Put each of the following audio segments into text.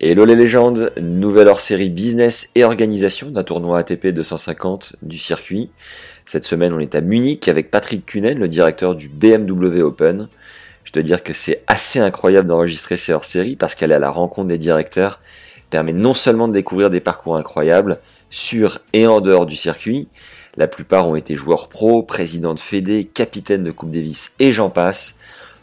Hello les légendes, nouvelle hors-série business et organisation d'un tournoi ATP 250 du circuit. Cette semaine, on est à Munich avec Patrick Kunen, le directeur du BMW Open. Je dois dire que c'est assez incroyable d'enregistrer ces hors-séries parce qu'aller à la rencontre des directeurs permet non seulement de découvrir des parcours incroyables, sur et en dehors du circuit. La plupart ont été joueurs pro, présidents de Fédé, capitaines de Coupe Davis et j'en passe.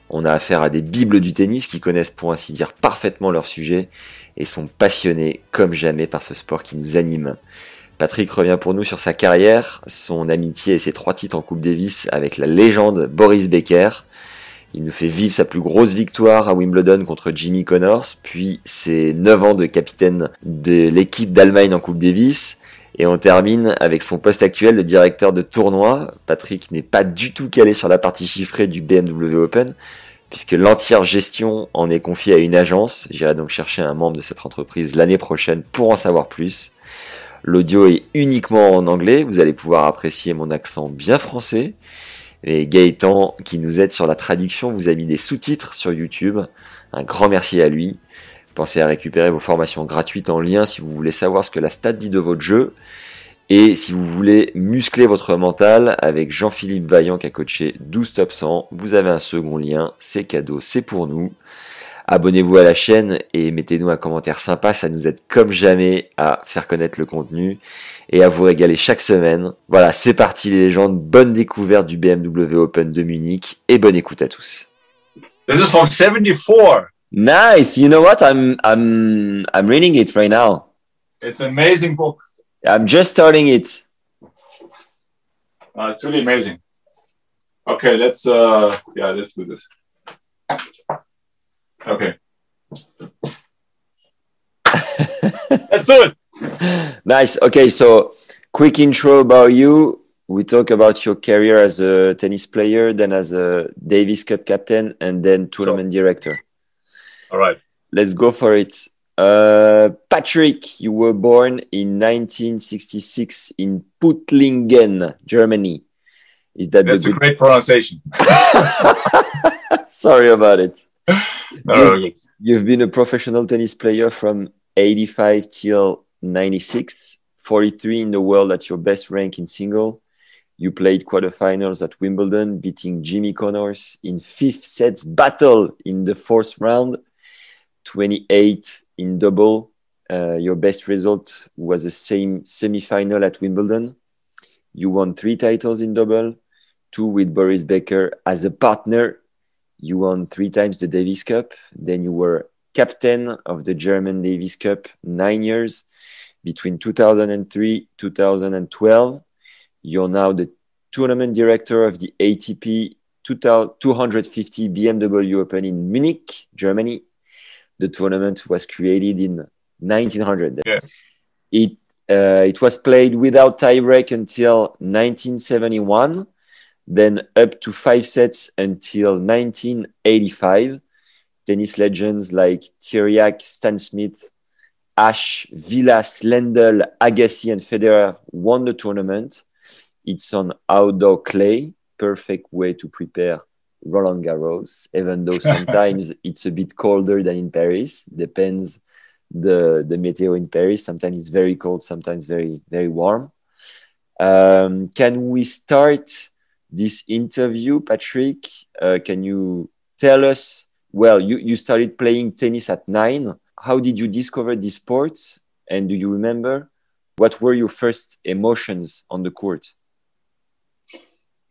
On a affaire à des bibles du tennis qui connaissent pour ainsi dire parfaitement leur sujet et sont passionnés comme jamais par ce sport qui nous anime. Patrick revient pour nous sur sa carrière, son amitié et ses trois titres en Coupe Davis avec la légende Boris Becker, il nous fait vivre sa plus grosse victoire à Wimbledon contre Jimmy Connors, puis ses 9 ans de capitaine de l'équipe d'Allemagne en Coupe Davis. Et on termine avec son poste actuel de directeur de tournoi. Patrick n'est pas du tout calé sur la partie chiffrée du BMW Open, puisque l'entière gestion en est confiée à une agence. J'irai donc chercher un membre de cette entreprise l'année prochaine pour en savoir plus. L'audio est uniquement en anglais, vous allez pouvoir apprécier mon accent bien français. Et Gaëtan, qui nous aide sur la traduction, vous a mis des sous-titres sur YouTube. Un grand merci à lui. Pensez à récupérer vos formations gratuites en lien si vous voulez savoir ce que la stat dit de votre jeu. Et si vous voulez muscler votre mental avec Jean-Philippe Vaillant qui a coaché 12 top 100, vous avez un second lien. C'est cadeau, c'est pour nous. Abonnez-vous à la chaîne et mettez-nous un commentaire sympa, ça nous aide comme jamais à faire connaître le contenu et à vous régaler chaque semaine. Voilà, c'est parti les légendes, bonne découverte du BMW Open de Munich et bonne écoute à tous. This is from 74. Nice. You know what? I'm I'm I'm reading it right now. It's an amazing book. I'm just starting it. Uh, it's really amazing. Okay, let's uh yeah, let's do this. Okay. let's do it. Nice. Okay, so quick intro about you. We talk about your career as a tennis player, then as a Davis Cup captain, and then tournament sure. director. All right. Let's go for it. Uh, Patrick, you were born in 1966 in Püttlingen, Germany. Is that That's a good... great pronunciation. Sorry about it. No, you, you've been a professional tennis player from 85 till 96, 43 in the world at your best rank in single. You played quarterfinals at Wimbledon, beating Jimmy Connors in fifth sets battle in the fourth round, 28 in double. Uh, your best result was the same semi-final at Wimbledon. You won three titles in double, two with Boris Becker as a partner. You won three times the Davis Cup. Then you were captain of the German Davis Cup nine years between 2003 2012 you're now the tournament director of the ATP 250 BMW Open in Munich, Germany. The tournament was created in 1900. Yeah. It uh, it was played without tiebreak until 1971, then up to five sets until 1985. Tennis legends like Tiriac, Stan Smith, Ashe, Vilas, Lendl, Agassi, and Federer won the tournament. It's on outdoor clay, perfect way to prepare Roland Garros, even though sometimes it's a bit colder than in Paris. Depends the the meteo in Paris. Sometimes it's very cold, sometimes very very warm. Um, can we start this interview, Patrick? Uh, can you tell us? Well, you you started playing tennis at nine how did you discover this sport? And do you remember what were your first emotions on the court?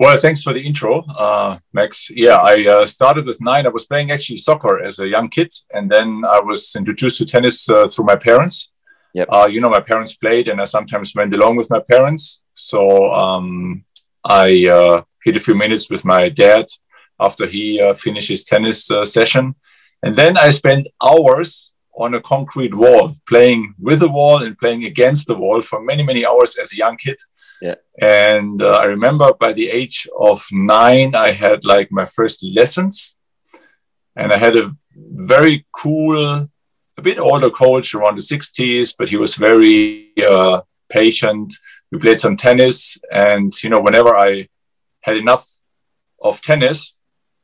Well, thanks for the intro, uh, Max. Yeah, I uh, started with nine. I was playing actually soccer as a young kid, and then I was introduced to tennis uh, through my parents. Yep. Uh, you know, my parents played, and I sometimes went along with my parents. So um, I uh, hit a few minutes with my dad after he uh, finished his tennis session And then I spent hours on a concrete wall, playing with the wall and playing against the wall for many, many hours as a young kid. Yeah. And uh, I remember by the age of nine, I had like my first lessons. And I had a very cool, a bit older coach around the 60s, but he was very uh, patient. We played some tennis. And, you know, whenever I had enough of tennis,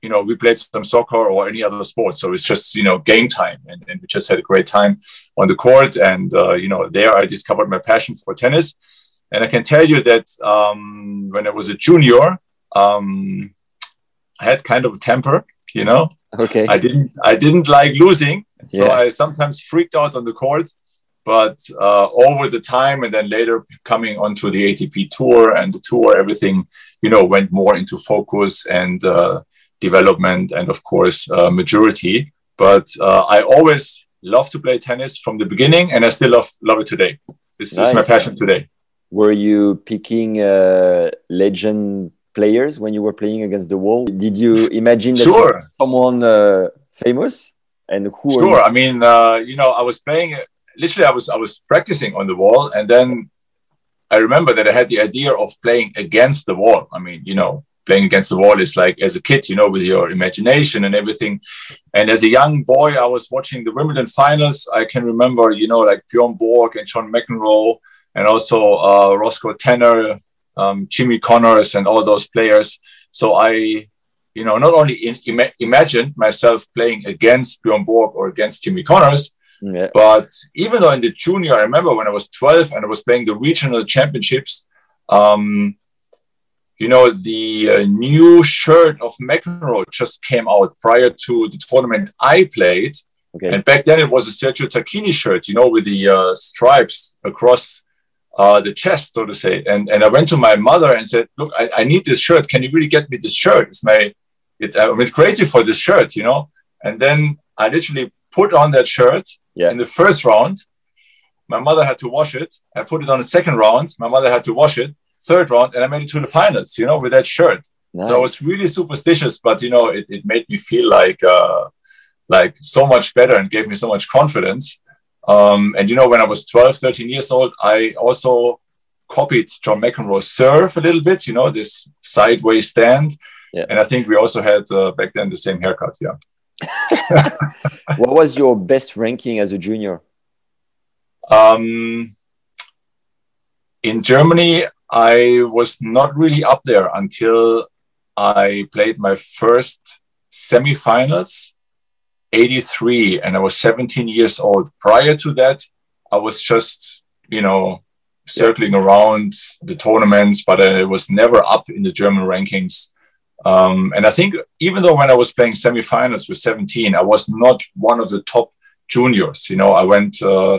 you know, we played some soccer or any other sport. So it's just, you know, game time. And, and we just had a great time on the court. And, uh, you know, there I discovered my passion for tennis. And I can tell you that um, when I was a junior, um, I had kind of a temper, you know. Okay. I didn't I didn't like losing. So Yeah. I sometimes freaked out on the court. But uh, over the time and then later coming onto the ATP tour and the tour, everything, you know, went more into focus and uh, development and of course uh, maturity. But uh, I always love to play tennis from the beginning and I still love, love it today. This is my passion today. Were you picking uh, legend players when you were playing against the wall? Did you imagine that Sure. someone uh, famous? And who? Sure. I mean, uh, you know, I was playing. Literally, I was I was practicing on the wall, and then I remember that I had the idea of playing against the wall. I mean, you know, playing against the wall is like as a kid, you know, with your imagination and everything. And as a young boy, I was watching the Wimbledon finals. I can remember, you know, like Bjorn Borg and John McEnroe, and also uh, Roscoe Tanner, um, Jimmy Connors, and all those players. So I you know, not only in, ima- imagined myself playing against Bjorn Borg or against Jimmy Connors, Yeah. but even though in the junior, I remember when I was 12 and I was playing the regional championships, um, you know, the uh, new shirt of McEnroe just came out prior to the tournament I played. Okay. And back then it was a Sergio Tacchini shirt, you know, with the uh, stripes across uh, the chest, so to say. And and I went to my mother and said, "Look, I, I need this shirt. Can you really get me this shirt? It's my, it, I went crazy for this shirt, you know." And then I literally put on that shirt Yeah. in the first round. My mother had to wash it. I put it on the second round. My mother had to wash it. Third round, and I made it to the finals, you know, with that shirt. Nice. So I was really superstitious, but you know, it, it made me feel like uh, like so much better and gave me so much confidence. Um, and you know, when I was 12, 13 years old, I also copied John McEnroe's serve a little bit, you know, this sideways stand. Yeah. And I think we also had uh, back then the same haircut. Yeah. what was your best ranking as a junior? Um, in Germany, I was not really up there until I played my first semifinals, 83, and I was 17 years old. Prior to that, I was just, you know, circling around the tournaments, but I was never up in the German rankings. Um, and I think even though when I was playing semifinals with 17, I was not one of the top juniors. You know, I went uh,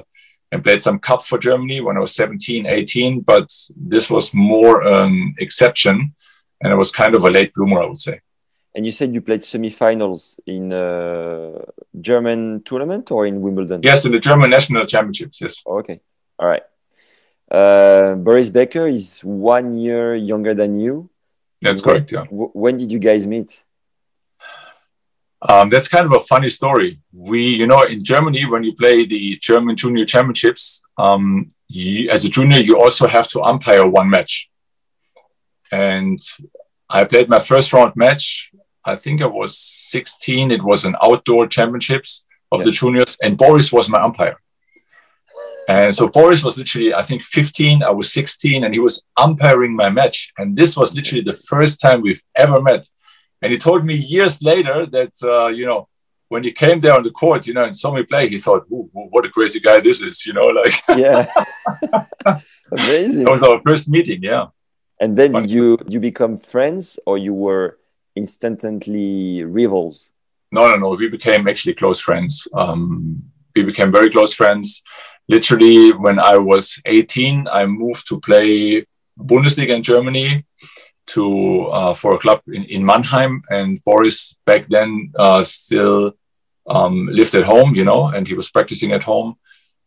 and played some cup for Germany when I was 17, 18, but this was more an exception. And I was kind of a late bloomer, I would say. And you said you played semifinals in uh, German tournament or in Wimbledon? Yes, in the German national championships, yes. Okay. All right. Uh, Boris Becker is one year younger than you. That's When- correct, yeah. When did you guys meet? Um, that's kind of a funny story. We, you know, in Germany, when you play the German junior championships, um, you, as a junior, you also have to umpire one match. And I played my first round match. I think I was 16. It was an outdoor championships of Yeah. the juniors, and Boris was my umpire. And so Boris was literally, I think, 15. I was 16, and he was umpiring my match. And this was literally the first time we've ever met. And he told me years later that, uh, you know, when he came there on the court, you know, and saw me play, he thought, Ooh, what a crazy guy this is, you know, like Yeah. Amazing. that was our first meeting. Yeah. And then you you become friends or you were instantly rivals? No, no, no. We became actually close friends. Um, we became very close friends. Literally, when I was 18, I moved to play Bundesliga in Germany to uh, for a club in, in Mannheim. And Boris back then uh, still um, lived at home, you know, and he was practicing at home.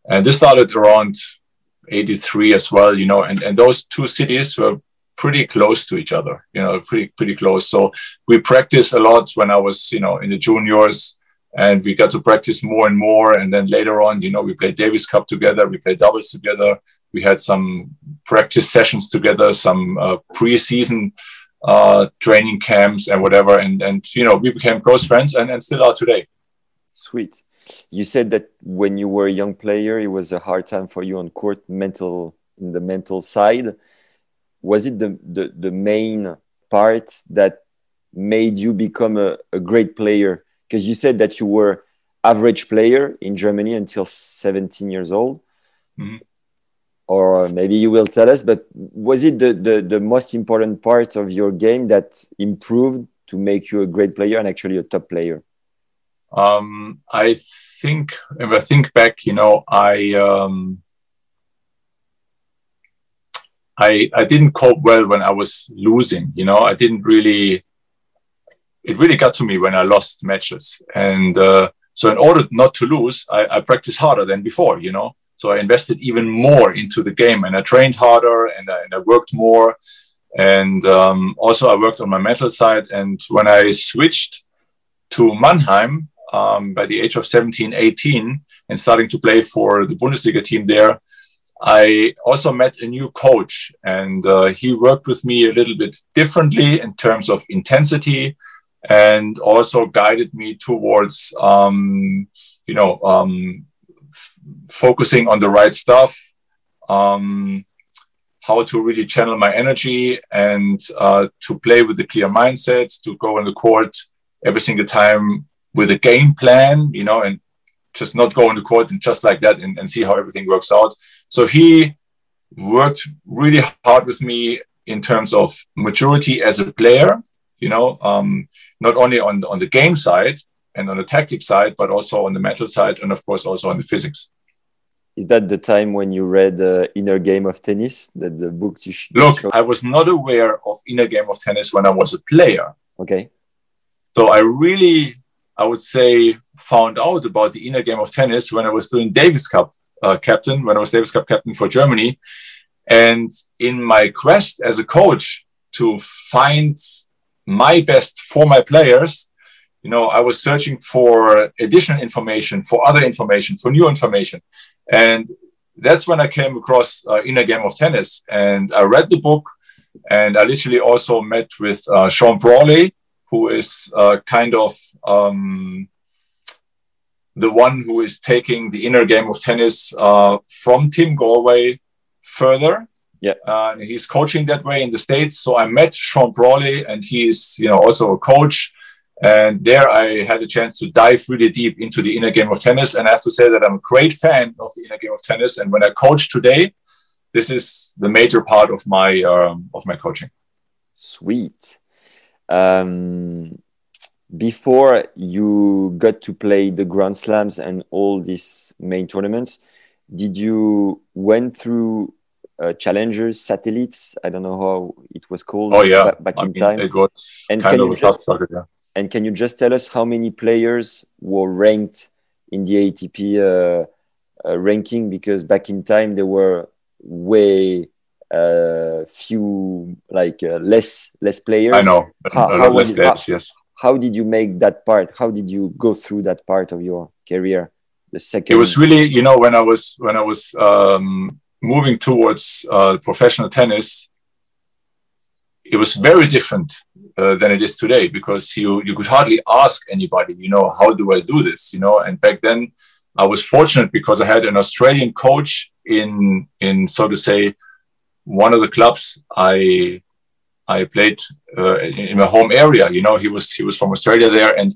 And this started around 83 as well, you know, and, and those two cities were pretty close to each other, you know, pretty, pretty close. So we practiced a lot when I was, you know, in the juniors and we got to practice more and more. And then later on, you know, we played Davis Cup together, we played doubles together. We had some practice sessions together, some uh, preseason uh, training camps and whatever. And and you know, we became close friends and, and still are today. Sweet. You said that when you were a young player, it was a hard time for you on court, mental in the mental side. Was it the the, the main part that made you become a, a great player? Because you said that you were average player in Germany until 17 years old. Mm -hmm. Or maybe you will tell us, but was it the, the, the most important part of your game that improved to make you a great player and actually a top player? Um, I think, if I think back, you know, I, um, I, I didn't cope well when I was losing, you know, I didn't really it really got to me when I lost matches. And uh, so, in order not to lose, I, I practiced harder than before, you know. So I invested even more into the game, and I trained harder, and I, and I worked more, and um, also I worked on my mental side. And when I switched to Mannheim um, by the age of 17, 18, and starting to play for the Bundesliga team there, I also met a new coach, and uh, he worked with me a little bit differently in terms of intensity and also guided me towards um, you know um, f- focusing on the right stuff um, how to really channel my energy and uh, to play with a clear mindset to go on the court every single time with a game plan you know and just not go on the court and just like that and, and see how everything works out. So he worked really hard with me in terms of maturity as a player you know um, not only on the, on the game side and on the tactic side, but also on the mental side, and of course also on the physics. Is that the time when you read uh, Inner Game of Tennis? That the books you should look? Show? I was not aware of Inner Game of Tennis when I was a player. Okay. So I really, I would say, found out about the Inner Game of Tennis when I was doing Davis Cup uh, captain, when I was Davis Cup captain for Germany, and in my quest as a coach to find my best for my players, you know, I was searching for additional information, for other information, for new information. And that's when I came across uh, Inner Game of Tennis. And I read the book and I literally also met with uh, Sean Brawley, who is uh, kind of um, the one who is taking the inner game of tennis uh, from Tim Gallwey further yeah. Uh, he's coaching that way in the States. So I met Sean Brawley and he's, you know, also a coach. And there I had a chance to dive really deep into the inner game of tennis. And I have to say that I'm a great fan of the inner game of tennis. And when I coach today, this is the major part of my um, of my coaching. Sweet. Um, before you got to play the Grand Slams and all these main tournaments, did you went through uh, challengers satellites. I don't know how it was called oh yeah. back, in mean, time. it was and kind of a just, yeah. and can you just tell us how many players were ranked in the atp uh, uh, ranking? Because back in time there were way uh, few like uh, less less players. I know. How, how less players, how, yes. how did you make that part? How did you go through that part of your career? The second it was really you know when i was when i was um moving towards uh, professional tennis, it was very different uh, than it is today because you you could hardly ask anybody, you know, how do I do this, you know? And back then, I was fortunate because I had an Australian coach in in so to say one of the clubs I I played uh, in, my home area. You know, he was he was from Australia there, and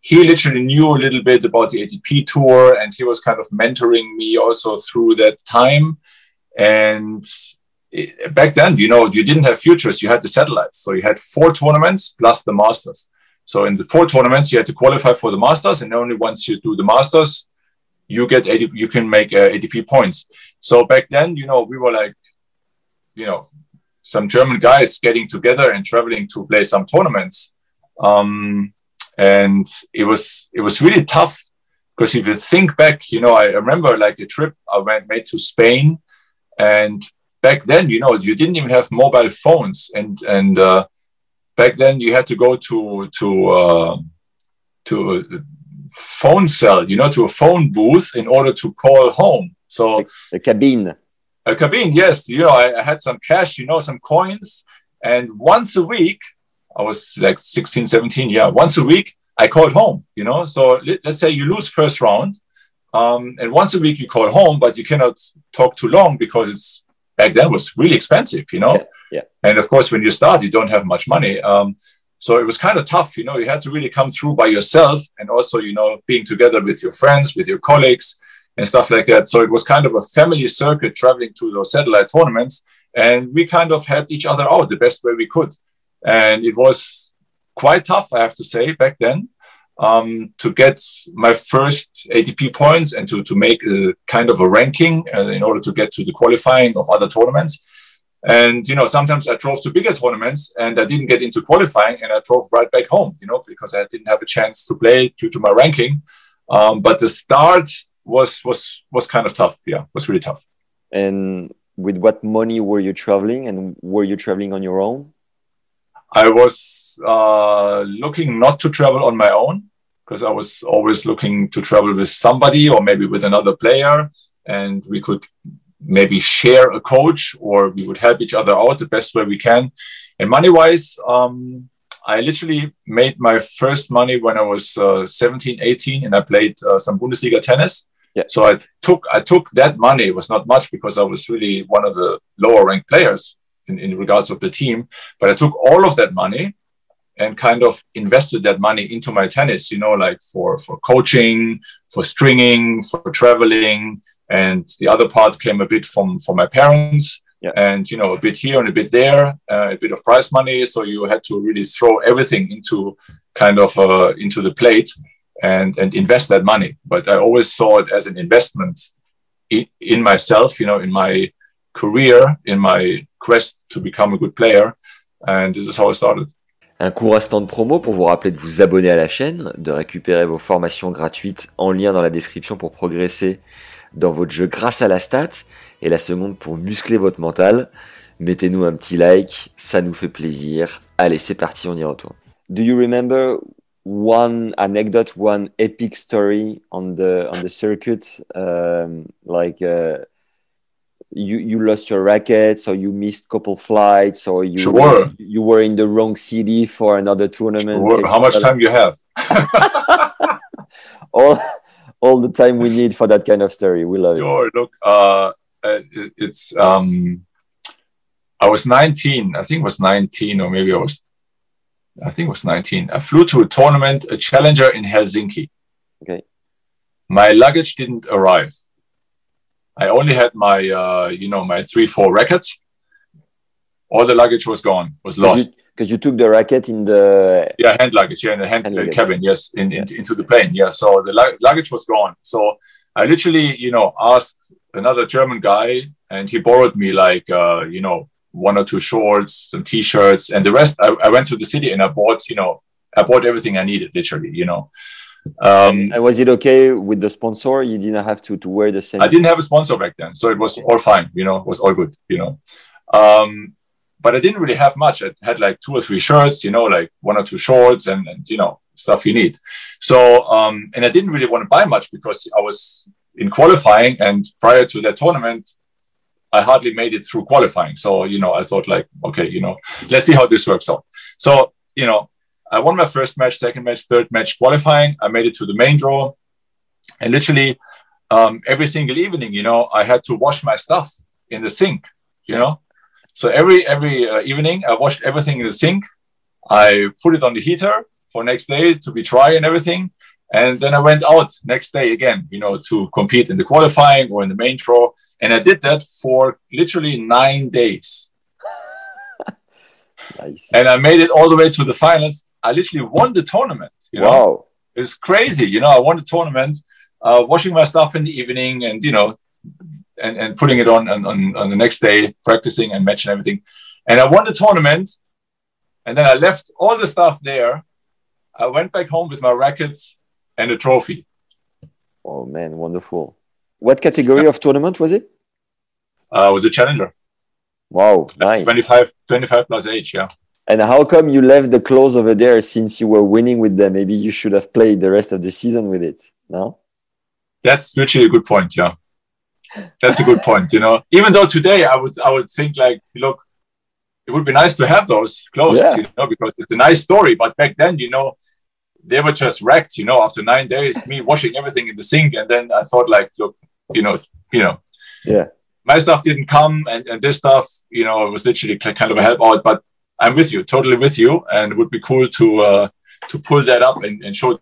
he literally knew a little bit about the ATP tour, and he was kind of mentoring me also through that time. And it, back then, you know, you didn't have futures, you had the satellites. So you had four tournaments plus the Masters. So in the four tournaments, you had to qualify for the Masters, and only once you do the Masters, you get 80, you can make uh, ATP points. So back then, you know, we were like, you know, some German guys getting together and traveling to play some tournaments. Um, and it was it was really tough because if you think back, you know, I remember like a trip I went made to Spain and back then, you know, you didn't even have mobile phones, and and uh, back then you had to go to to uh, to phone cell, you know, to a phone booth in order to call home. So a cabin. A cabin, yes. You know, I, I had some cash, you know, some coins. And once a week, I was like 16, 17, yeah, once a week, I called home, you know. So let, us say you lose first round. Um, and once a week you call home, but you cannot talk too long because it's back then was really expensive, you know. Yeah, yeah. And of course, when you start, you don't have much money. Um, so it was kind of tough, you know. You had to really come through by yourself, and also, you know, being together with your friends, with your colleagues, and stuff like that. So it was kind of a family circuit traveling to those satellite tournaments, and we kind of helped each other out the best way we could. And it was quite tough, I have to say, back then. Um, to get my first ATP points and to, to make a kind of a ranking uh, in order to get to the qualifying of other tournaments. And, you know, sometimes I drove to bigger tournaments and I didn't get into qualifying and I drove right back home, you know, because I didn't have a chance to play due to my ranking. Um, but the start was, was, was kind of tough. Yeah, was really tough. And with what money were you traveling and were you traveling on your own? I was uh, looking not to travel on my own because I was always looking to travel with somebody or maybe with another player and we could maybe share a coach or we would help each other out the best way we can. And money wise, um, I literally made my first money when I was uh, 17, 18, and I played uh, some Bundesliga tennis. Yeah. So I took I took that money. It was not much because I was really one of the lower ranked players in, in regards of the team. But I took all of that money and kind of invested that money into my tennis. You know, like for for coaching, for stringing, for traveling, and the other part came a bit from from my parents yeah. and you know a bit here and a bit there uh, a bit of prize money so you had to really throw everything into kind of uh, into the plate and and invest that money but i always saw it as an investment in, in myself you know in my career in my quest to become a good player and this is how i started Un court instant de promo pour vous rappeler de vous abonner à la chaîne, de récupérer vos formations gratuites en lien dans la description pour progresser dans votre jeu grâce à la stat et la seconde pour muscler votre mental. Mettez-nous un petit like, ça nous fait plaisir. Allez, c'est parti, on y retourne. Do you remember one anecdote, one epic story on the on the circuit, um, like uh, you you lost your racket, or you missed couple flights, or you sure. were, you were in the wrong city for another tournament? Sure. How much time you have? all all the time we need for that kind of story. We love sure. it. Look, uh, it, it's um, I was 19. I think it was 19, or maybe I was. I think it was 19. I flew to a tournament, a challenger in Helsinki. Okay. My luggage didn't arrive. I only had my, uh, you know, my three, four rackets. All the luggage was gone, was lost. because you took the racket in the yeah hand luggage yeah in the hand, hand uh, cabin yes in, in, into the plane yeah. So the luggage was gone. So i literally you know asked another german guy and he borrowed me like uh, you know one or two shorts some t-shirts and the rest. I, I, went to the city and i bought you know i bought everything i needed literally you know um, and was it okay with the sponsor you didn't have to to wear the same i didn't have a sponsor back then so it was all fine you know it was all good you know um, but I didn't really have much. I had like two or three shirts, you know, like one or two shorts and, and you know, stuff you need. So, um, and I didn't really want to buy much because I was in qualifying and prior to that tournament, I hardly made it through qualifying. So, you know, I thought like, okay, you know, let's see how this works out. So, you know, I won my first match, second match, third match qualifying. I made it to the main draw and literally um, every single evening, you know, I had to wash my stuff in the sink, you know, so every every uh, evening, I washed everything in the sink. I put it on the heater for next day to be dry and everything. And then I went out next day again, you know, to compete in the qualifying or in the main draw. And I did that for literally nine days. nice. And I made it all the way to the finals. I literally won the tournament. You know? Wow. It's crazy. You know, I won the tournament, uh, washing my stuff in the evening and, you know, and, and putting it on, on on the next day, practicing and matching everything. And I won the tournament, and then I left all the stuff there. I went back home with my rackets and a trophy. Oh man, wonderful! What category of tournament was it? Uh, was a challenger. Wow, nice. 25, 25 plus age, yeah. And how come you left the clothes over there since you were winning with them? Maybe you should have played the rest of the season with it. No. That's literally a good point. Yeah, that's a good point. You know, even though today I would I would think like, look, it would be nice to have those clothes, yeah. you know, because it's a nice story. But back then, you know, they were just wrecked. You know, after nine days, me washing everything in the sink, and then I thought like, look, you know, you know, yeah, my stuff didn't come, and and this stuff, you know, it was literally kind of a help out. But I'm with you, totally with you, and it would be cool to uh, to pull that up and, and show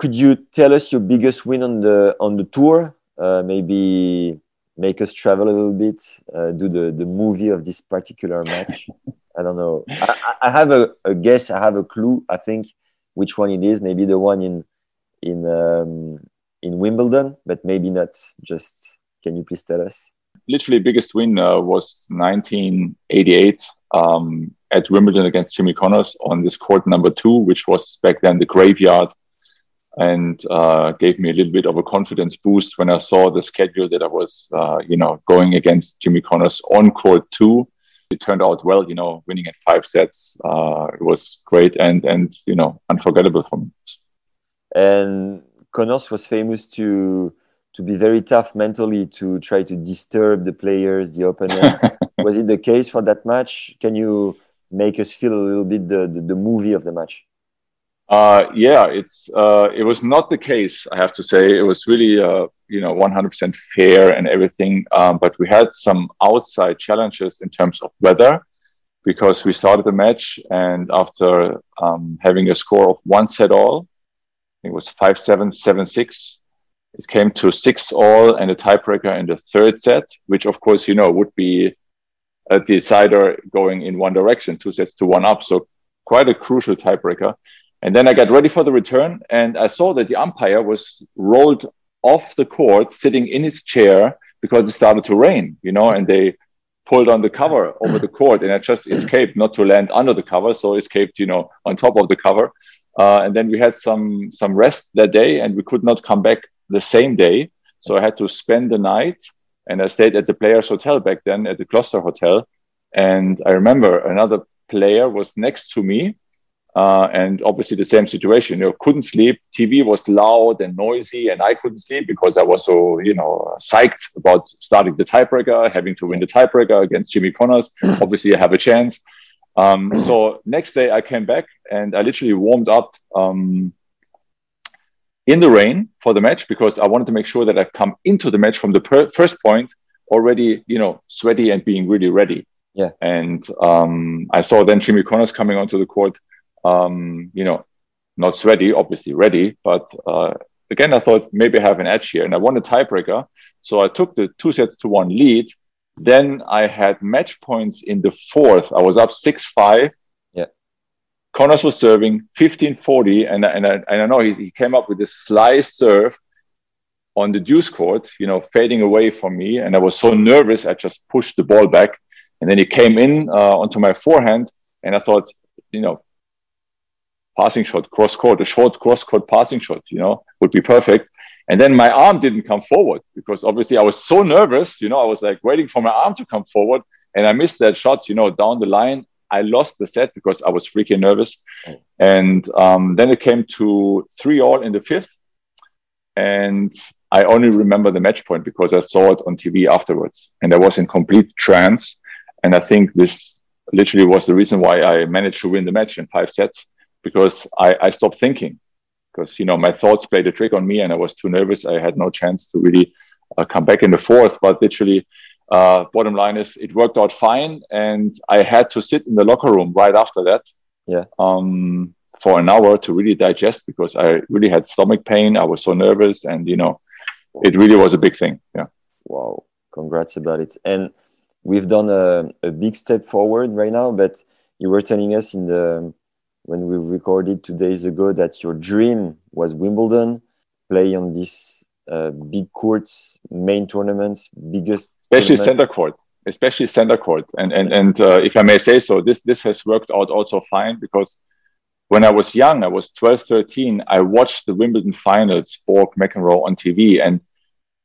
could you tell us your biggest win on the on the tour? Uh, maybe make us travel a little bit, uh, do the the movie of this particular match. I don't know. I, I have a, a, guess. I have a clue. I think which one it is. Maybe the one in in um, in Wimbledon, but maybe not. Just can you please tell us? Literally, biggest win uh, was 1988 um, at Wimbledon against Jimmy Connors on this court number two, which was back then the graveyard and uh, gave me a little bit of a confidence boost when I saw the schedule that I was, uh, you know, going against Jimmy Connors on court two. It turned out well, you know, winning at five sets. Uh, it was great and and you know unforgettable for me. And Connors was famous to to be very tough mentally to try to disturb the players, the opponents. was it the case for that match? Can you make us feel a little bit the, the, the movie of the match? Uh, yeah, it's uh, it was not the case. I have to say it was really uh, you know 100% fair and everything. Um, but we had some outside challenges in terms of weather because we started the match and after um, having a score of one set all, it was five seven seven six. It came to six all and a tiebreaker in the third set, which of course you know would be a decider going in one direction, two sets to one up. So quite a crucial tiebreaker. And then I got ready for the return, and I saw that the umpire was rolled off the court, sitting in his chair because it started to rain, you know, and they pulled on the cover over the court, and I just escaped not to land under the cover, so escaped, you know, on top of the cover. Uh, and then we had some some rest that day, and we could not come back the same day, so I had to spend the night, and I stayed at the Players Hotel back then at the Gloucester Hotel, and I remember another player was next to me uh, and obviously the same situation. You know, couldn't sleep. TV was loud and noisy, and I couldn't sleep because I was so you know psyched about starting the tiebreaker, having to win the tiebreaker against Jimmy Connors. obviously, I have a chance. Um, so next day I came back and I literally warmed up um, in the rain for the match because I wanted to make sure that I come into the match from the per- first point already, you know, sweaty and being really ready. Yeah. And um, I saw then Jimmy Connors coming onto the court, um, you know, not sweaty, obviously ready, but uh, again, I thought maybe I have an edge here and I won a tiebreaker. So I took the two sets to one lead. Then I had match points in the fourth. I was up 6 5 Connors was serving 15-40, and, and, I, and I know he, he came up with this slice serve on the deuce court, you know, fading away from me. And I was so nervous, I just pushed the ball back. And then he came in uh, onto my forehand, and I thought, you know, passing shot, cross court, a short cross court passing shot, you know, would be perfect. And then my arm didn't come forward because obviously I was so nervous, you know, I was like waiting for my arm to come forward and I missed that shot, you know, down the line. I lost the set because I was freaking nervous. And um, then it came to three all in the fifth. And I only remember the match point because I saw it on TV afterwards and I was in complete trance. And I think this literally was the reason why I managed to win the match in five sets because I, I stopped thinking because you know my thoughts played a trick on me and I was too nervous. I had no chance to really uh, come back in the fourth. But literally, uh, bottom line is it worked out fine, and I had to sit in the locker room right after that. Yeah. Um, for an hour to really digest because I really had stomach pain. I was so nervous, and you know, it really was a big thing. Yeah. Wow! Congrats about it. And we've done a, a big step forward right now, but you were telling us in the when we recorded two days ago that your dream was Wimbledon, play on these uh, big courts, main tournaments, biggest, especially tournaments. center court, especially center court. And and and uh, if I may say so, this this has worked out also fine because when I was young, I was 12, 13, I watched the Wimbledon finals, Borg, McEnroe on TV, and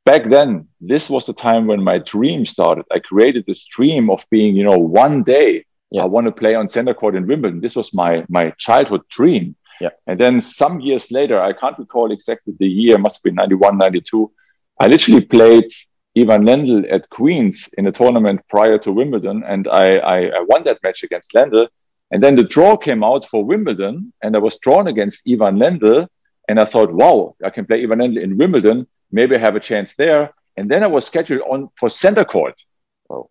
back then, this was the time when my dream started. I created this dream of being, you know, one day Yeah. I want to play on center court in Wimbledon. This was my my childhood dream. Yeah. And then some years later, I can't recall exactly the year, must be 91, 92. I literally played Ivan Lendl at Queens in a tournament prior to Wimbledon, and I, I, I won that match against Lendl. And then the draw came out for Wimbledon, and I was drawn against Ivan Lendl. And I thought, wow, I can play Ivan Lendl in Wimbledon. Maybe I have a chance there. And then I was scheduled on for center court. Oh.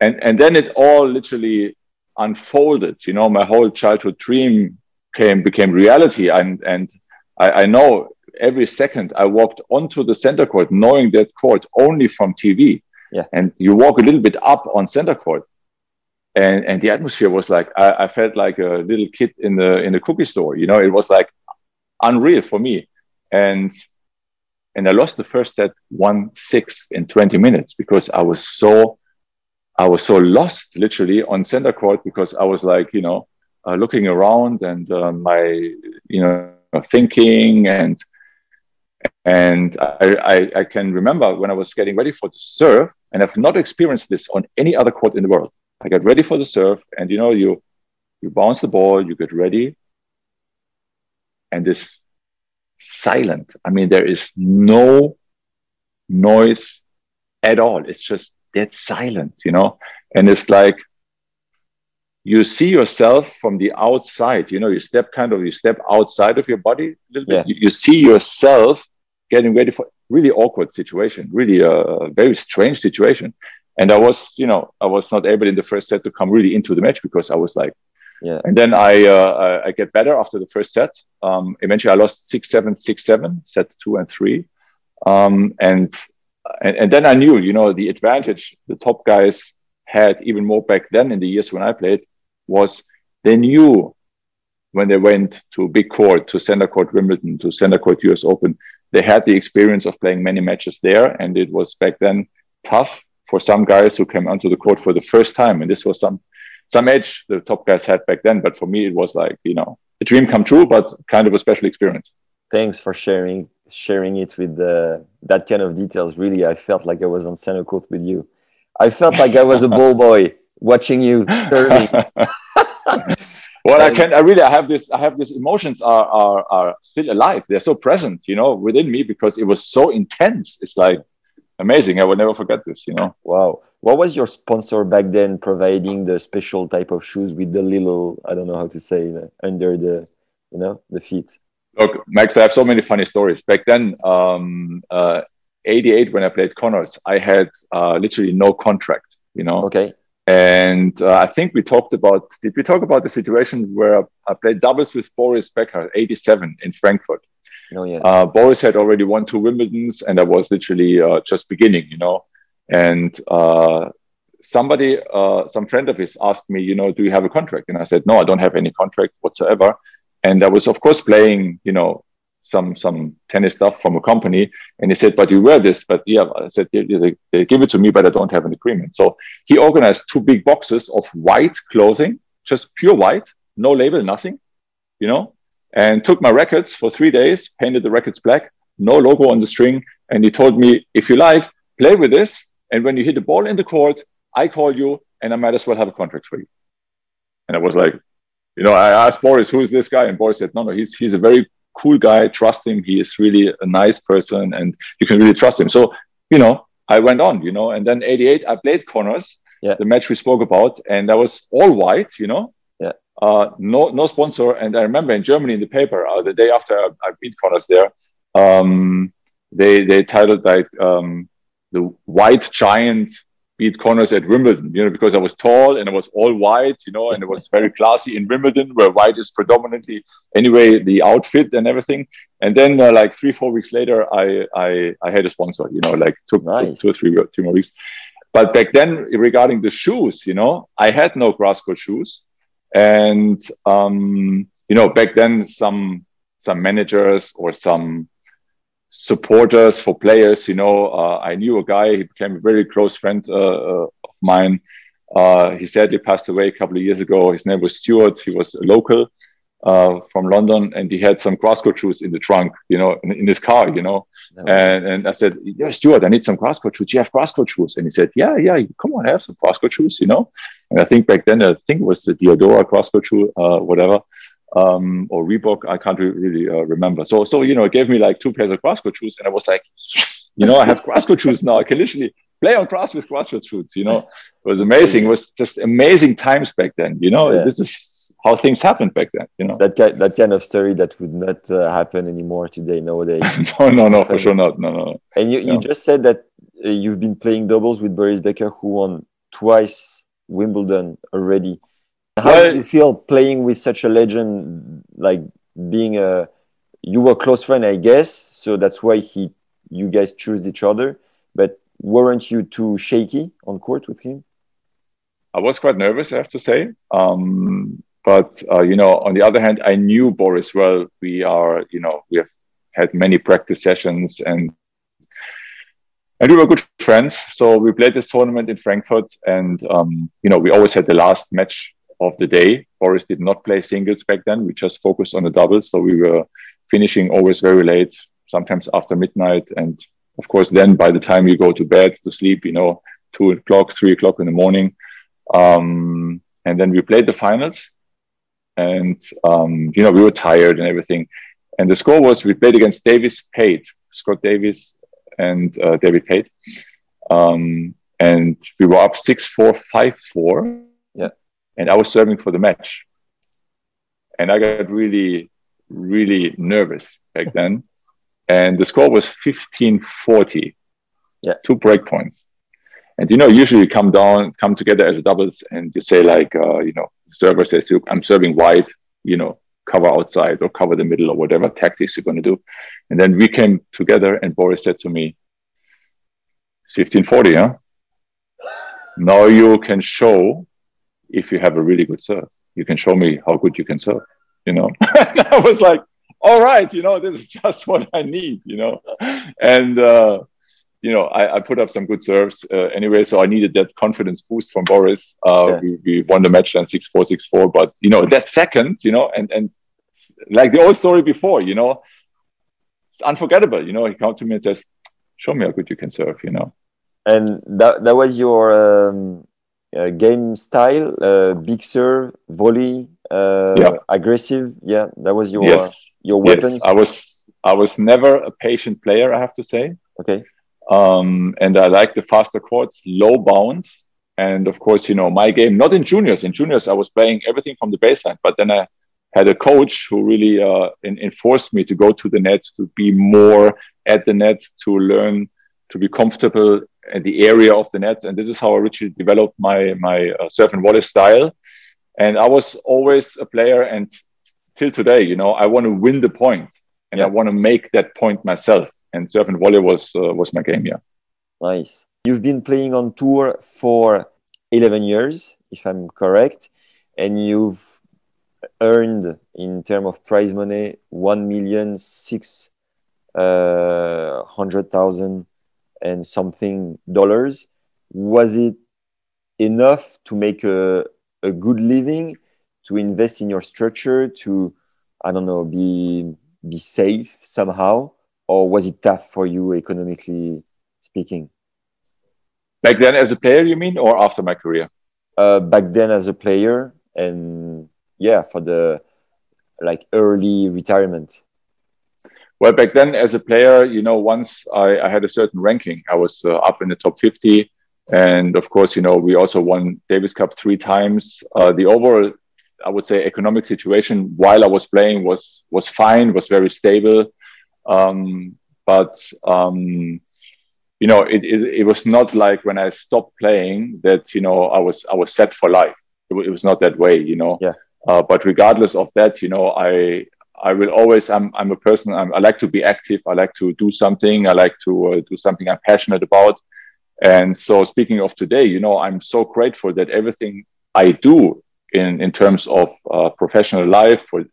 And, and then it all literally unfolded. You know, my whole childhood dream came became reality. And, and I, I know every second I walked onto the center court, knowing that court only from TV. Yeah. And you walk a little bit up on center court and and the atmosphere was like I, I, felt like a little kid in the in the cookie store you know it was like unreal for me and and i lost the first set one six in 20 minutes because i was so i was so lost literally on center court because i was like you know uh, looking around and uh, my you know thinking and and I, I, I can remember when i was getting ready for the serve and i've not experienced this on any other court in the world I get ready for the serve, and you know, you you bounce the ball, you get ready, and it's silent. I mean, there is no noise at all. It's just dead silent, you know, and it's like you see yourself from the outside. You know, you step kind of you step outside of your body a little Yeah. bit. You, you see yourself getting ready for really awkward situation, really a very strange situation and I was, you know, I was not able in the first set to come really into the match because I was like, Yeah. And then I uh, I get better after the first set. Um, eventually, I lost six seven six seven set two and three, um, and, and and then I knew, you know, the advantage the top guys had even more back then in the years when I played was they knew when they went to big court, to center court Wimbledon, to center court US Open, they had the experience of playing many matches there, and it was back then tough for some guys who came onto the court for the first time. And this was some some edge the top guys had back then. But for me, it was like you know a dream come true, but kind of a special experience. Thanks for sharing sharing it with the, that kind of details. Really, I felt like I was on center court with you. I felt like I was a ball boy watching you serving. well, I can. I really. I have this. I have these emotions are are are still alive. They're so present, you know, within me because it was so intense. It's like amazing. I will never forget this. You know. Wow. What was your sponsor back then providing the special type of shoes with the little, I don't know how to say, the, under the, you know, the feet? Look, Max, I have so many funny stories. Back then, um, uh, 88, when I played Connors, I had uh, literally no contract, you know. Okay. And uh, I think we talked about, did we talk about the situation where I played doubles with Boris Becker, 87 in Frankfurt? No, yeah. Uh, Boris had already won two Wimbledons, and I was literally uh, just beginning, you know. And uh, somebody, uh, some friend of his asked me, you know, do you have a contract? And I said, no, I don't have any contract whatsoever. And I was, of course, playing, you know, some some tennis stuff from a company. And he said, but you wear this. But yeah, I said, they, they, give it to me, but I don't have an agreement. So he organized two big boxes of white clothing, just pure white, no label, nothing, you know, and took my records for three days, painted the records black, no logo on the string. And he told me, if you like, play with this. And when you hit the ball in the court, I call you and I might as well have a contract for you. And I was like, you know, I asked Boris, who is this guy? And Boris said, no, no, he's, he's a very cool guy. Trust him. He is really a nice person and you can really trust him. So, you know, I went on, you know, and then 88, I played Connors, Yeah. the match we spoke about, and that was all white, you know, Yeah. uh, no, no sponsor. And I remember in Germany in the paper, uh, the day after I, I beat Connors there, um, they, they titled like, um, the white giant beat Connors at Wimbledon, you know, because I was tall and I was all white, you know, and it was very classy in Wimbledon, where white is predominantly anyway the outfit and everything. And then uh, like three, four weeks later, I I, I had a sponsor, you know, like took, took two or three, three more weeks. But back then, regarding the shoes, you know, I had no grass court shoes, and um, you know, back then some some managers or some supporters for players. You know, uh, I knew a guy. He became a very close friend uh, uh, of mine. Uh, he sadly passed away a couple of years ago. His name was Stuart. He was a local uh, from London, and he had some court shoes in the trunk. You know, in, in his car. You know, And, and I said, yeah, Stuart, I need some cross court shoes. Do you have cross court shoes? And he said, yeah, yeah, come on, I have some cross court shoes, you know? And I think back then, I think it was the cross court shoe, uh, whatever, um, or Reebok. I can't really uh, remember. So, so, you know, it gave me like two pairs of court shoes. And I was like, yes, you know, I have court shoes now. I can literally play on cross with court shoes, you know? It was amazing. It was just amazing times back then, you know? Yeah. This is how things happened back then. You know that kind, that kind of story that would not uh, happen anymore today nowadays. no, no, no, for sure not. No, no. And you, you just said that uh, you've been playing doubles with Boris Becker, who won twice Wimbledon already. How well, do you feel playing with such a legend, like being a you were close friend, I guess, so that's why he you guys choose each other. But weren't you too shaky on court with him? I was quite nervous, I have to say. Um, but uh, you know, on the other hand, I knew Boris well. We are, you know, we have had many practice sessions and and we were good friends. So we played this tournament in Frankfurt, and um, you know, we always had the last match of the day. Boris did not play singles back then. We just focused on the doubles. So we were finishing always very late, sometimes after midnight. And of course, then by the time you go to bed to sleep, you know, two o'clock, three o'clock in the morning. Um, and then we played the finals and, um, you know, we were tired and everything. And the score was we played against Davis Pate, Scott Davis and uh, David Pate. Um, and we were up 6 4, 5 4 and I was serving for the match, and I got really really nervous back then, and the score was fifteen forty. Yeah, two break points. And you know, usually you come down, come together as a doubles, and you say like, uh, you know, server says, I'm serving wide, you know, cover outside or cover the middle or whatever tactics you're going to do. And then we came together and Boris said to me, 1540, huh? Now you can show if you have a really good serve. You can show me how good you can serve, you know? I was like, all right, you know, this is just what I need, you know? And, uh, you know, I, I, put up some good serves uh, anyway, so I needed that confidence boost from Boris. Uh, yeah. we, we, won the match then six four six four, but you know that second, you know, and and like the old story before, you know, it's unforgettable. You know, he came to me and says, "Show me how good you can serve," you know. And that that was your um, uh, game style, uh, big serve, volley, uh, yeah. aggressive. Yeah, that was your yes. your weapons. Yes. I was I was never a patient player, I have to say. Okay um, and I like the faster courts, low bounce. And of course, you know, my game, not in juniors. In juniors, I was playing everything from the baseline, but then I had a coach who really uh, in, enforced me to go to the net, to be more at the net, to learn to be comfortable in the area of the net. And this is how I originally developed my, my uh, serve and volley style. And I was always a player. And till today, you know, I want to win the point and yeah. I want to make that point myself and serve and volley was uh, was my game. Yeah. Nice. You've been playing on tour for 11 years, if I'm correct, and you've earned in terms of prize money one million six uh, hundred thousand and something dollars. Was it enough to make a, a good living, to invest in your structure, to I don't know, be be safe somehow? or was it tough for you economically speaking? Back then, as a player, you mean, or after my career? Uh, back then, as a player, and yeah, for the like early retirement. Well, back then, as a player, you know, once I, I had a certain ranking, I was uh, up in the top 50. And of course, you know, we also won Davis Cup three times. Uh, the overall, I would say, economic situation while I was playing was was fine, was very stable. Um, but um, you know, it, it, it, was not like when I stopped playing that you know I was I was set for life. It, it was not that way, you know. Yeah. Uh, but regardless of that, you know, I I will always I'm I'm a person I'm, i like to be active. I like to do something. I like to uh, do something I'm passionate about. And so, speaking of today, you know, I'm so grateful that everything I do in in terms of uh, professional life, for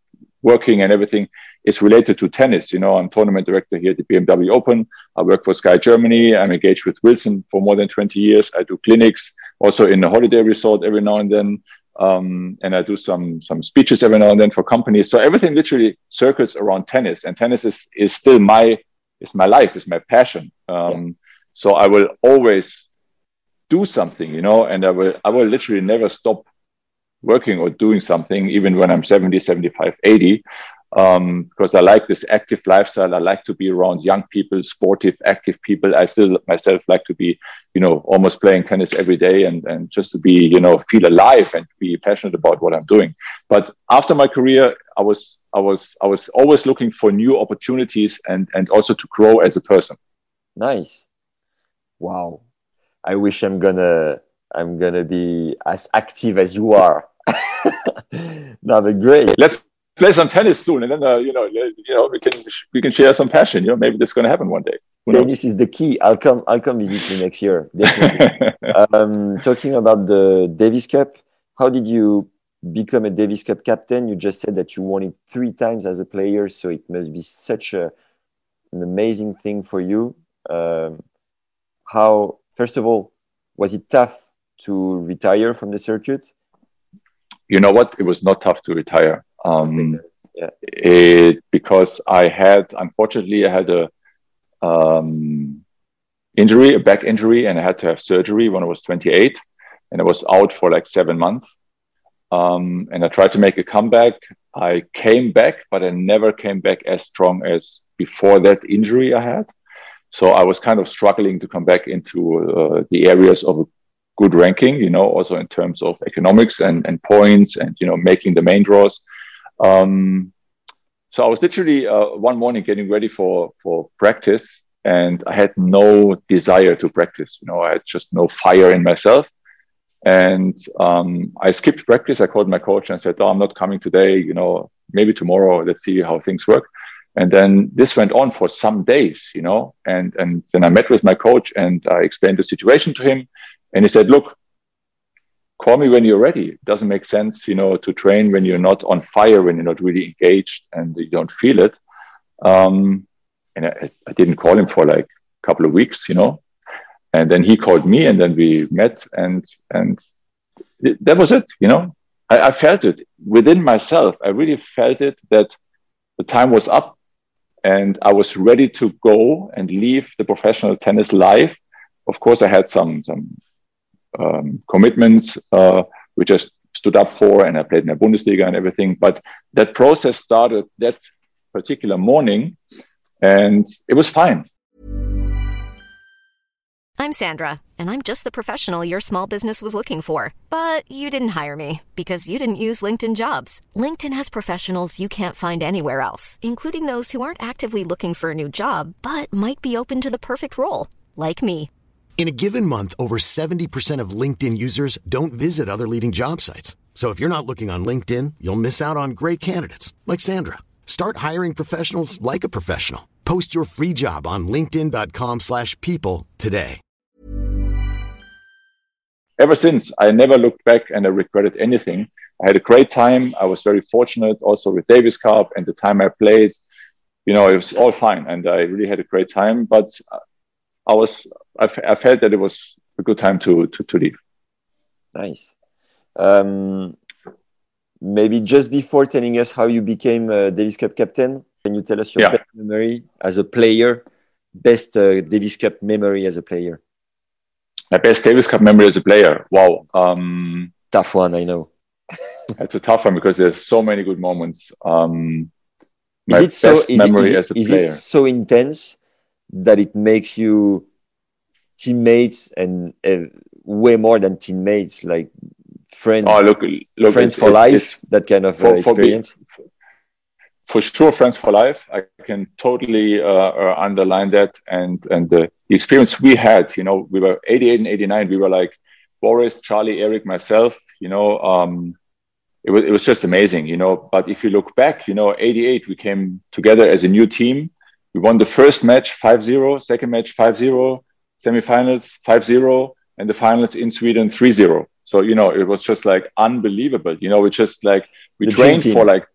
working and everything, is related to tennis. You know, I'm tournament director here at the BMW Open. I work for Sky Germany. I'm engaged with Wilson for more than 20 years. I do clinics also in a holiday resort every now and then. Um, and I do some some speeches every now and then for companies. So everything literally circles around tennis, and tennis is is still my is my life, is my passion. Um, yeah. So I will always do something, you know, and I will I will literally never stop working or doing something, even when I'm 70, 75, 80 um, because I like this active lifestyle. I like to be around young people, sportive, active people. I still myself like to be, you know, almost playing tennis every day and, and just to be, you know, feel alive and be passionate about what I'm doing. But after my career, I was I was I was always looking for new opportunities and and also to grow as a person. Nice. Wow. I wish I'm gonna I'm gonna be as active as you are. no, but great. Let's play some tennis soon, and then uh, you know, you know, we can we can share some passion. You know, maybe that's going to happen one day. Tennis is the key. I'll come. I'll come visit you next year. um, talking about the Davis Cup, how did you become a Davis Cup captain? You just said that you won it three times as a player, so it must be such a an amazing thing for you. Um, how, first of all, was it tough to retire from the circuit? You know what? It was not tough to retire. Um, yeah. it, because I had, unfortunately, I had a um, injury, a back injury, and I had to have surgery when I was 28, and I was out for like seven months. Um, and I tried to make a comeback. I came back, but I never came back as strong as before that injury I had. So I was kind of struggling to come back into uh, the areas of a good ranking, you know, also in terms of economics and, and points and, you know, making the main draws. Um, so I was literally uh, one morning getting ready for for practice, and I had no desire to practice. You know, I had just no fire in myself, and um, I skipped practice. I called my coach and said, "Oh, I'm not coming today. You know, maybe tomorrow. Let's see how things work." And then this went on for some days. You know, and and then I met with my coach and I explained the situation to him, and he said, "Look, call me when you're ready. It doesn't make sense, you know, to train when you're not on fire, when you're not really engaged and you don't feel it. Um, and I, I, didn't call him for like a couple of weeks, you know. And then he called me, and then we met, and and th- that was it, you know. I, I felt it within myself. I really felt it that the time was up, and I was ready to go and leave the professional tennis life. Of course, I had some some um, commitments uh, which I stood up for, and I played in the Bundesliga and everything. But that process started that particular morning, and it was fine. I'm Sandra, and I'm just the professional your small business was looking for. But you didn't hire me because you didn't use LinkedIn jobs. LinkedIn has professionals you can't find anywhere else, including those who aren't actively looking for a new job but might be open to the perfect role, like me. In a given month, over 70% of LinkedIn users don't visit other leading job sites. So if you're not looking on LinkedIn, you'll miss out on great candidates like Sandra. Start hiring professionals like a professional. Post your free job on linkedin.com/people today. Ever since, I never looked back and I regretted anything. I had a great time. I was very fortunate also with Davis Cup and the time I played. You know, it was all fine and I really had a great time, but I was I, felt that it was a good time to to, to leave. Nice. Um, maybe just before telling us how you became uh, Davis Cup captain, can you tell us your yeah. best memory as a player, best uh, Davis Cup memory as a player? My best Davis Cup memory as a player. Wow. Um, tough one, I know. it's a tough one because there's so many good moments. Um, is it so? Is, it, is, it, is it so intense that it makes you teammates and uh, way more than teammates, like friends. Oh, look, look friends for life. that kind of uh, for, experience. For, for, sure, friends for life. I can totally uh, uh, underline that. And and the, the experience we had, you know, we were 88 and 89. We were like Boris, Charlie, Eric, myself. You know, um, it was it was just amazing. You know, but if you look back, you know, 88, we came together as a new team we won the first match 5-0, second match 5-0, semifinals 5-0, and the finals in Sweden 3-0. So, you know, it was just like unbelievable. You know, we just like, we the trained for like,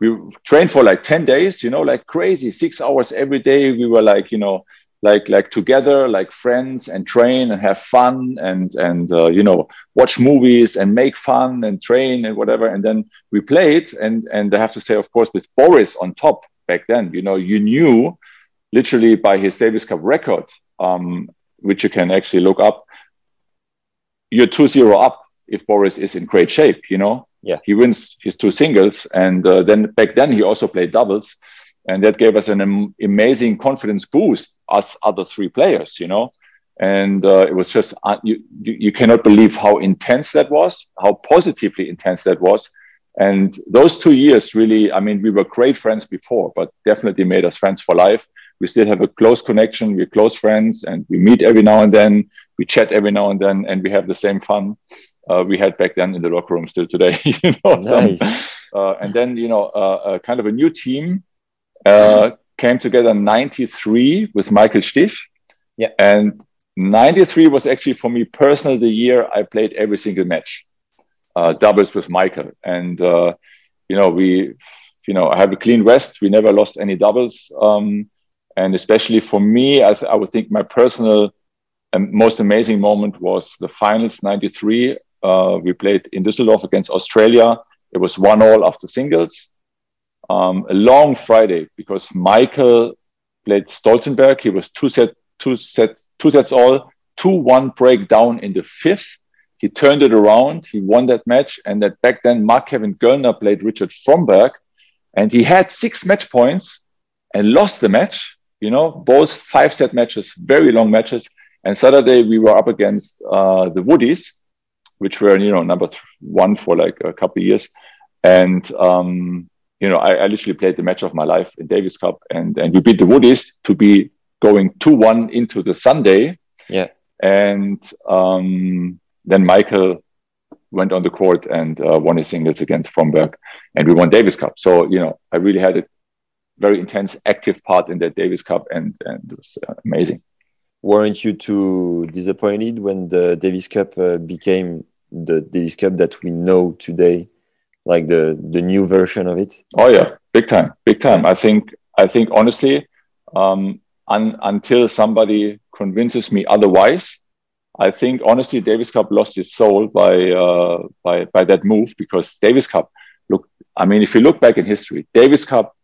we trained for like 10 days, you know, like crazy, six hours every day. We were like, you know, like like together like friends and train and have fun and and uh, you know watch movies and make fun and train and whatever and then we played and and i have to say of course with boris on top back then. You know, you knew literally by his Davis Cup record, um, which you can actually look up, you're 2-0 up if Boris is in great shape, you know? Yeah. He wins his two singles. And uh, then back then he also played doubles. And that gave us an am- amazing confidence boost, us other three players, you know? And uh, it was just, uh, you, you, you cannot believe how intense that was, how positively intense that was. And those two years really, I mean, we were great friends before, but definitely made us friends for life. We still have a close connection. We're close friends and we meet every now and then. We chat every now and then and we have the same fun uh, we had back then in the locker room still today. you know, Nice. uh, and then, you know, uh, uh, kind of a new team uh, came together in 93 with Michael Stich. Yeah. And 93 was actually for me personal the year I played every single match, uh, doubles with Michael. And, uh, you know, we, you know, I have a clean west. We never lost any doubles. Um, and especially for me, I, th- I would think my personal and most amazing moment was the finals 93. Uh, we played in Düsseldorf against Australia. It was one all after singles. Um, a long Friday because Michael played Stoltenberg. He was two set, two sets, two sets all, two one break down in the fifth. He turned it around. He won that match. And that back then, Mark Kevin Göllner played Richard Fromberg, and he had six match points and lost the match. You know, both five set matches, very long matches. And Saturday we were up against uh, the Woodies, which were you know number th- one for like a couple of years, and um, you know I, I literally played the match of my life in Davis Cup, and and we beat the Woodies to be going two one into the Sunday. Yeah. and um, then Michael went on the court and uh, won his singles against Fromberg, and we won Davis Cup. So you know I really had a very intense, active part in that Davis Cup, and and it was uh, amazing. Weren't you too disappointed when the Davis Cup uh, became the Davis Cup that we know today, like the the new version of it? Oh yeah, big time, big time. I think I think honestly, um, un, until somebody convinces me otherwise, I think honestly Davis Cup lost its soul by uh, by by that move because Davis Cup. Look, I mean, if you look back in history, Davis Cup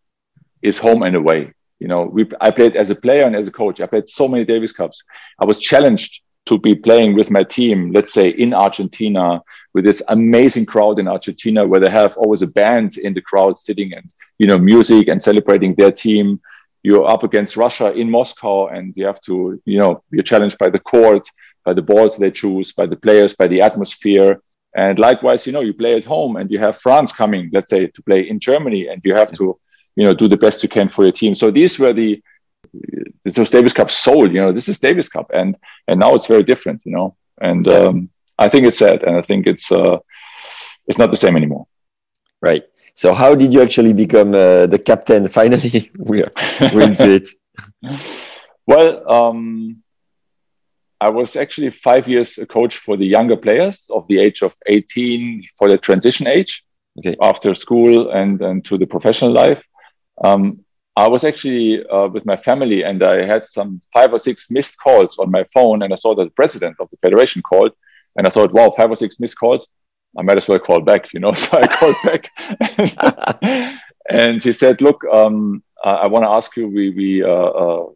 is home and away. You know, we I played as a player and as a coach. I played so many Davis Cups. I was challenged to be playing with my team, let's say in Argentina, with this amazing crowd in Argentina, where they have always a band in the crowd sitting and you know music and celebrating their team. You're up against Russia in Moscow, and you have to, you know, you're challenged by the court, by the balls they choose, by the players, by the atmosphere. And likewise, you know, you play at home, and you have France coming, let's say, to play in Germany, and you have to you know do the best you can for your team so these were the was davis cup soul you know this is davis cup and and now it's very different you know and um, i think it's sad and i think it's uh it's not the same anymore Right. So how did you actually become uh, the captain? Finally, we're we're into it. well um i was actually five years a coach for the younger players of the age of 18 for the transition age Okay. after school and and to the professional life um, I was actually uh, with my family and I had some five or six missed calls on my phone and I saw that the president of the federation called and I thought, wow, five or six missed calls. I might as well call back, you know. So I called back and he said, look, um, I, I want to ask you, we, we, uh, uh,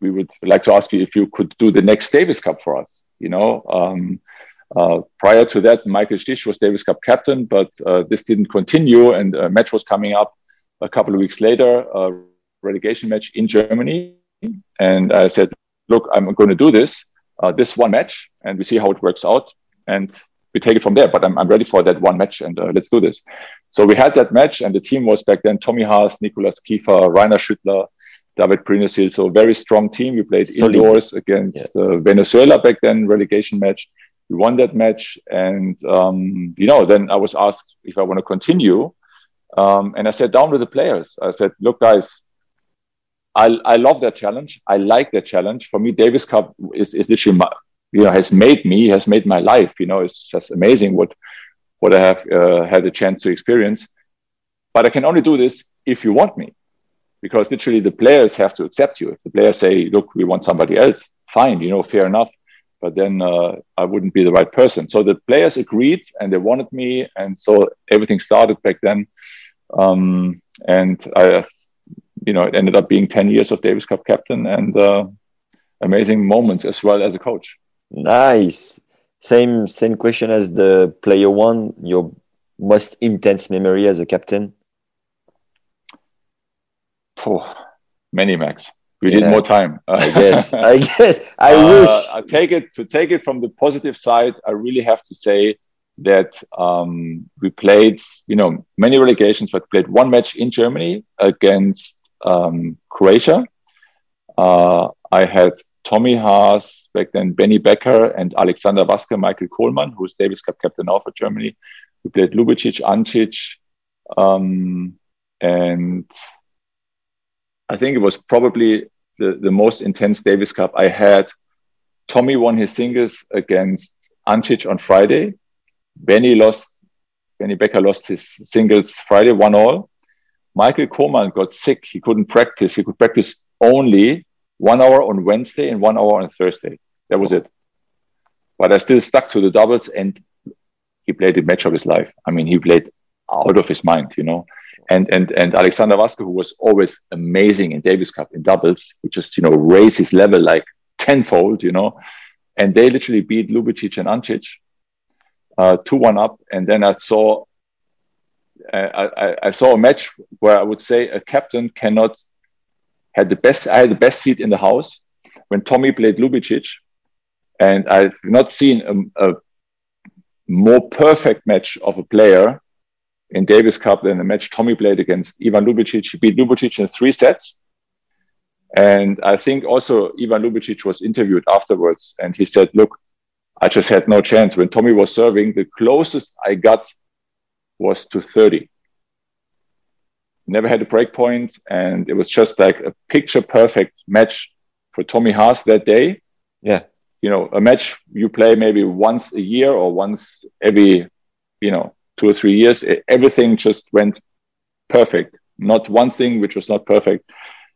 we would like to ask you if you could do the next Davis Cup for us, you know. Um, uh, prior to that, Michael Stich was Davis Cup captain, but uh, this didn't continue, and a match was coming up a couple of weeks later, a relegation match in Germany. And I said, "Look, I'm going to do this, uh, this one match, and we see how it works out, and we take it from there. But I'm, I'm ready for that one match, and uh, let's do this." So we had that match, and the team was back then Tommy Haas, Nicolas Kiefer, Rainer Schüttler, David Prinosil. So a very strong team. We played Solid. indoors against uh, Venezuela back then, relegation match we won that match and um, you know then i was asked if i want to continue um, and i sat down with the players i said look guys I, I love that challenge i like that challenge for me davis cup is, is literally my, you know has made me has made my life you know it's just amazing what what i have uh, had a chance to experience but i can only do this if you want me because literally the players have to accept you if the players say look we want somebody else fine you know fair enough but then uh, I wouldn't be the right person. So the players agreed and they wanted me. And so everything started back then. Um, and I, you know, it ended up being 10 years of Davis Cup captain and uh, amazing moments as well as a coach. Nice. Same same question as the player one. Your most intense memory as a captain? Oh, many max. We yeah. need more time. I guess. I guess. I uh, wish. I take it to take it from the positive side. I really have to say that um, we played, you know, many relegations, but played one match in Germany against um, Croatia. Uh, I had Tommy Haas, back then Benny Becker and Alexander Waske, Michael Kohlmann, who's Davis Cup captain now for Germany. We played Ljubicic, Ancic, um, and I think it was probably the, the most intense Davis Cup I had. Tommy won his singles against Ancic on Friday. Benny lost, Benny Becker lost his singles Friday, one all. Michael Kohlmann got sick. He couldn't practice. He could practice only one hour on Wednesday and one hour on Thursday. That was it. But I still stuck to the doubles and he played the match of his life. I mean, he played out of his mind, you know and and and Alexander Waske, who was always amazing in Davis Cup in doubles, he just you know raised his level like tenfold, you know, and they literally beat Ljubicic and Ancic uh, two one up, and then I saw uh, I, I saw a match where I would say a captain cannot had the best I had the best seat in the house when Tommy played Ljubicic, and I've not seen a, a more perfect match of a player in Davis Cup than the match Tommy played against Ivan Ljubicic. He beat Ljubicic in three sets. And I think also Ivan Ljubicic was interviewed afterwards and he said, Look, I just had no chance. When Tommy was serving, the closest I got was to 30. Never had a break point, and it was just like a picture perfect match for Tommy Haas that day. Yeah. You know, a match you play maybe once a year or once every, you know, two or three years, everything just went perfect. Not one thing which was not perfect.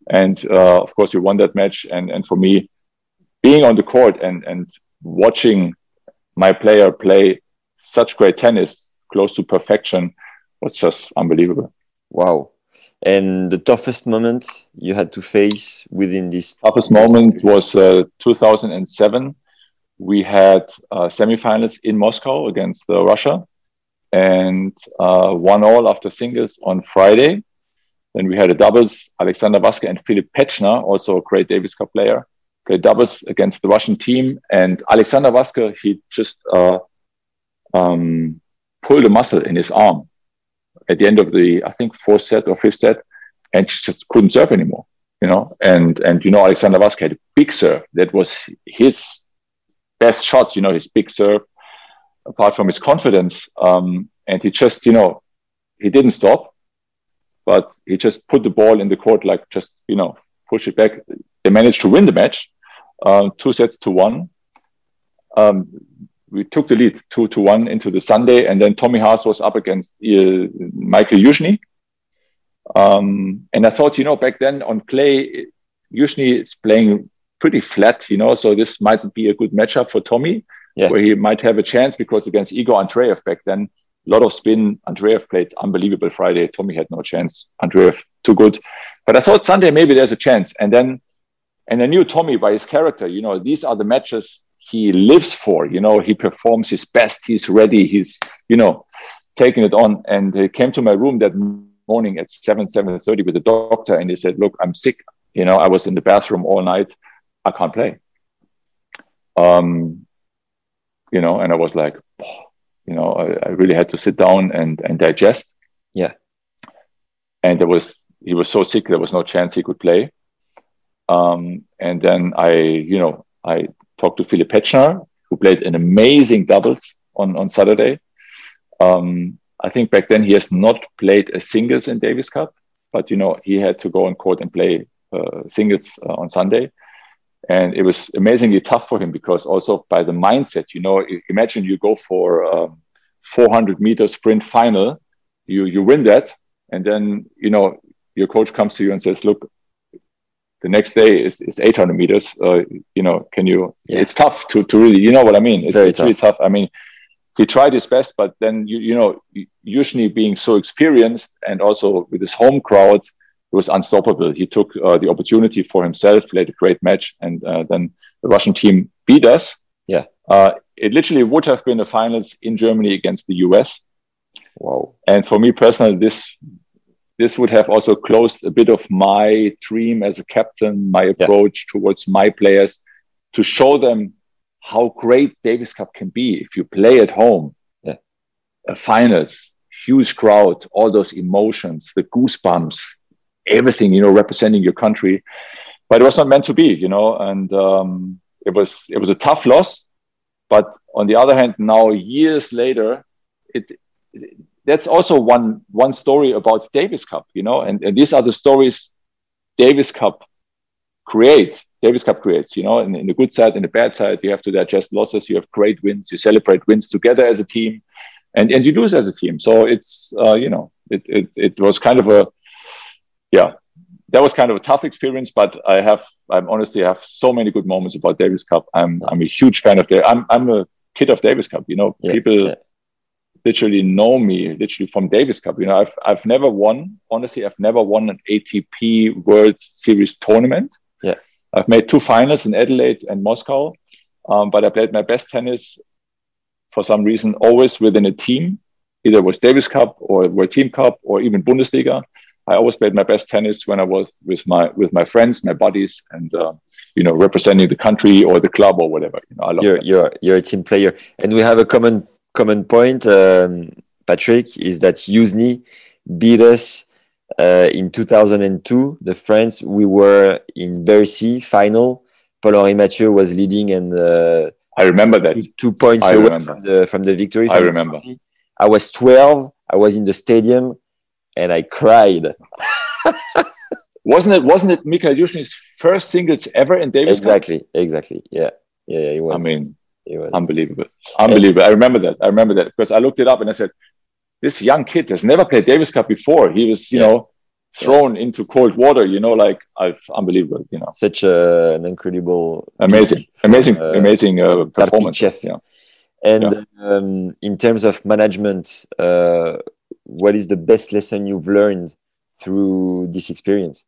And uh, of course, you won that match. And and for me, being on the court and and watching my player play such great tennis, close to perfection, was just unbelievable. Wow. And the toughest moment you had to face within this toughest moment was uh, 2007. We had uh, semifinals in Moscow against uh, Russia, and uh, one all after singles on Friday. Then we had a doubles, Alexander Waske and Philipp Petzschner, also a great Davis Cup player, played doubles against the Russian team. And Alexander Waske, he just uh, um, pulled a muscle in his arm at the end of the, I think, fourth set or fifth set, and just couldn't serve anymore. You know, and and you know, Alexander Waske had a big serve. That was his best shot. You know, his big serve apart from his confidence. Um, and he just, you know, he didn't stop, but he just put the ball in the court, like just, you know, push it back. They managed to win the match, uh, two sets to one. Um, we took the lead two to one into the Sunday, and then Tommy Haas was up against uh, Michael Youzhny. Um, and I thought, you know, back then on clay, Youzhny is playing pretty flat, you know, so this might be a good matchup for Tommy yeah. where he might have a chance because against Igor Andreev back then, a lot of spin. Andreev played unbelievable Friday. Tommy had no chance. Andreev too good. But I thought Sunday maybe there's a chance. And then, and I knew Tommy by his character. You know, these are the matches he lives for. You know, he performs his best. He's ready. He's, you know, taking it on. And he came to my room that morning at 7, 7.30 with the doctor. And he said, look, I'm sick. You know, I was in the bathroom all night. I can't play. Um, you know, and I was like, you know, I, I, really had to sit down and and digest. Yeah. And there was he was so sick there was no chance he could play. Um, and then I, you know, I talked to Philipp Petzschner, who played an amazing doubles on on Saturday. Um, I think back then he has not played a singles in Davis Cup, but you know he had to go on court and play uh, singles uh, on Sunday and it was amazingly tough for him because also by the mindset you know imagine you go for a 400 meter sprint final you you win that and then you know your coach comes to you and says look the next day is, is 800 meters uh, you know can you yeah. it's tough to, to really you know what i mean it's, it's really tough i mean he tried his best but then you you know usually being so experienced and also with his home crowd it was unstoppable. He took uh, the opportunity for himself, played a great match, and uh, then the Russian team beat us. Yeah. Uh, it literally would have been the finals in Germany against the US. Wow. And for me personally, this this would have also closed a bit of my dream as a captain, my approach yeah. towards my players to show them how great Davis Cup can be if you play at home. Yeah. A finals, huge crowd, all those emotions, the goosebumps, everything, you know, representing your country. But it was not meant to be, you know, and um, it was it was a tough loss. But on the other hand, now years later, it, it that's also one one story about Davis Cup, you know, and, and these are the stories Davis Cup create. Davis Cup creates, you know, and in the good side, in the bad side, you have to digest losses. You have great wins. You celebrate wins together as a team, and and you lose as a team. So it's uh, you know, it, it it was kind of a yeah, that was kind of a tough experience. But I have I'm honestly I have so many good moments about Davis Cup. I'm I'm a huge fan of that. I'm I'm a kid of Davis Cup. You know, yeah, people. Yeah literally know me literally from Davis Cup. You know, I've I've never won. Honestly, I've never won an ATP World Series tournament. Yeah, I've made two finals in Adelaide and Moscow, um, but I played my best tennis for some reason always within a team. Either it was Davis Cup or World Team Cup or even Bundesliga. I always played my best tennis when I was with my with my friends, my buddies, and uh, you know representing the country or the club or whatever. You know, I love you're you're you're a team player, and we have a common common point, um, Patrick, is that Youzhny beat us uh, in 2002. The France, we were in Bercy final. Paul-Henri Mathieu was leading and uh, I remember that. Two points I away from the, from the victory. I remember. I was 12. I was in the stadium and I cried. wasn't it wasn't it Mikhail Youzhny's first singles ever in Davis Exactly, Cup? exactly. Yeah. Yeah, yeah, I mean, it was unbelievable. Unbelievable. I remember that. I remember that because I looked it up and I said, this young kid has never played Davis Cup before. He was, you yeah. know, thrown yeah. into cold water, you know, like I've unbelievable, you know. Such a, an incredible, amazing, amazing, uh, amazing uh, performance. Chef. Yeah. And yeah. Um, in terms of management, uh, what is the best lesson you've learned through this experience?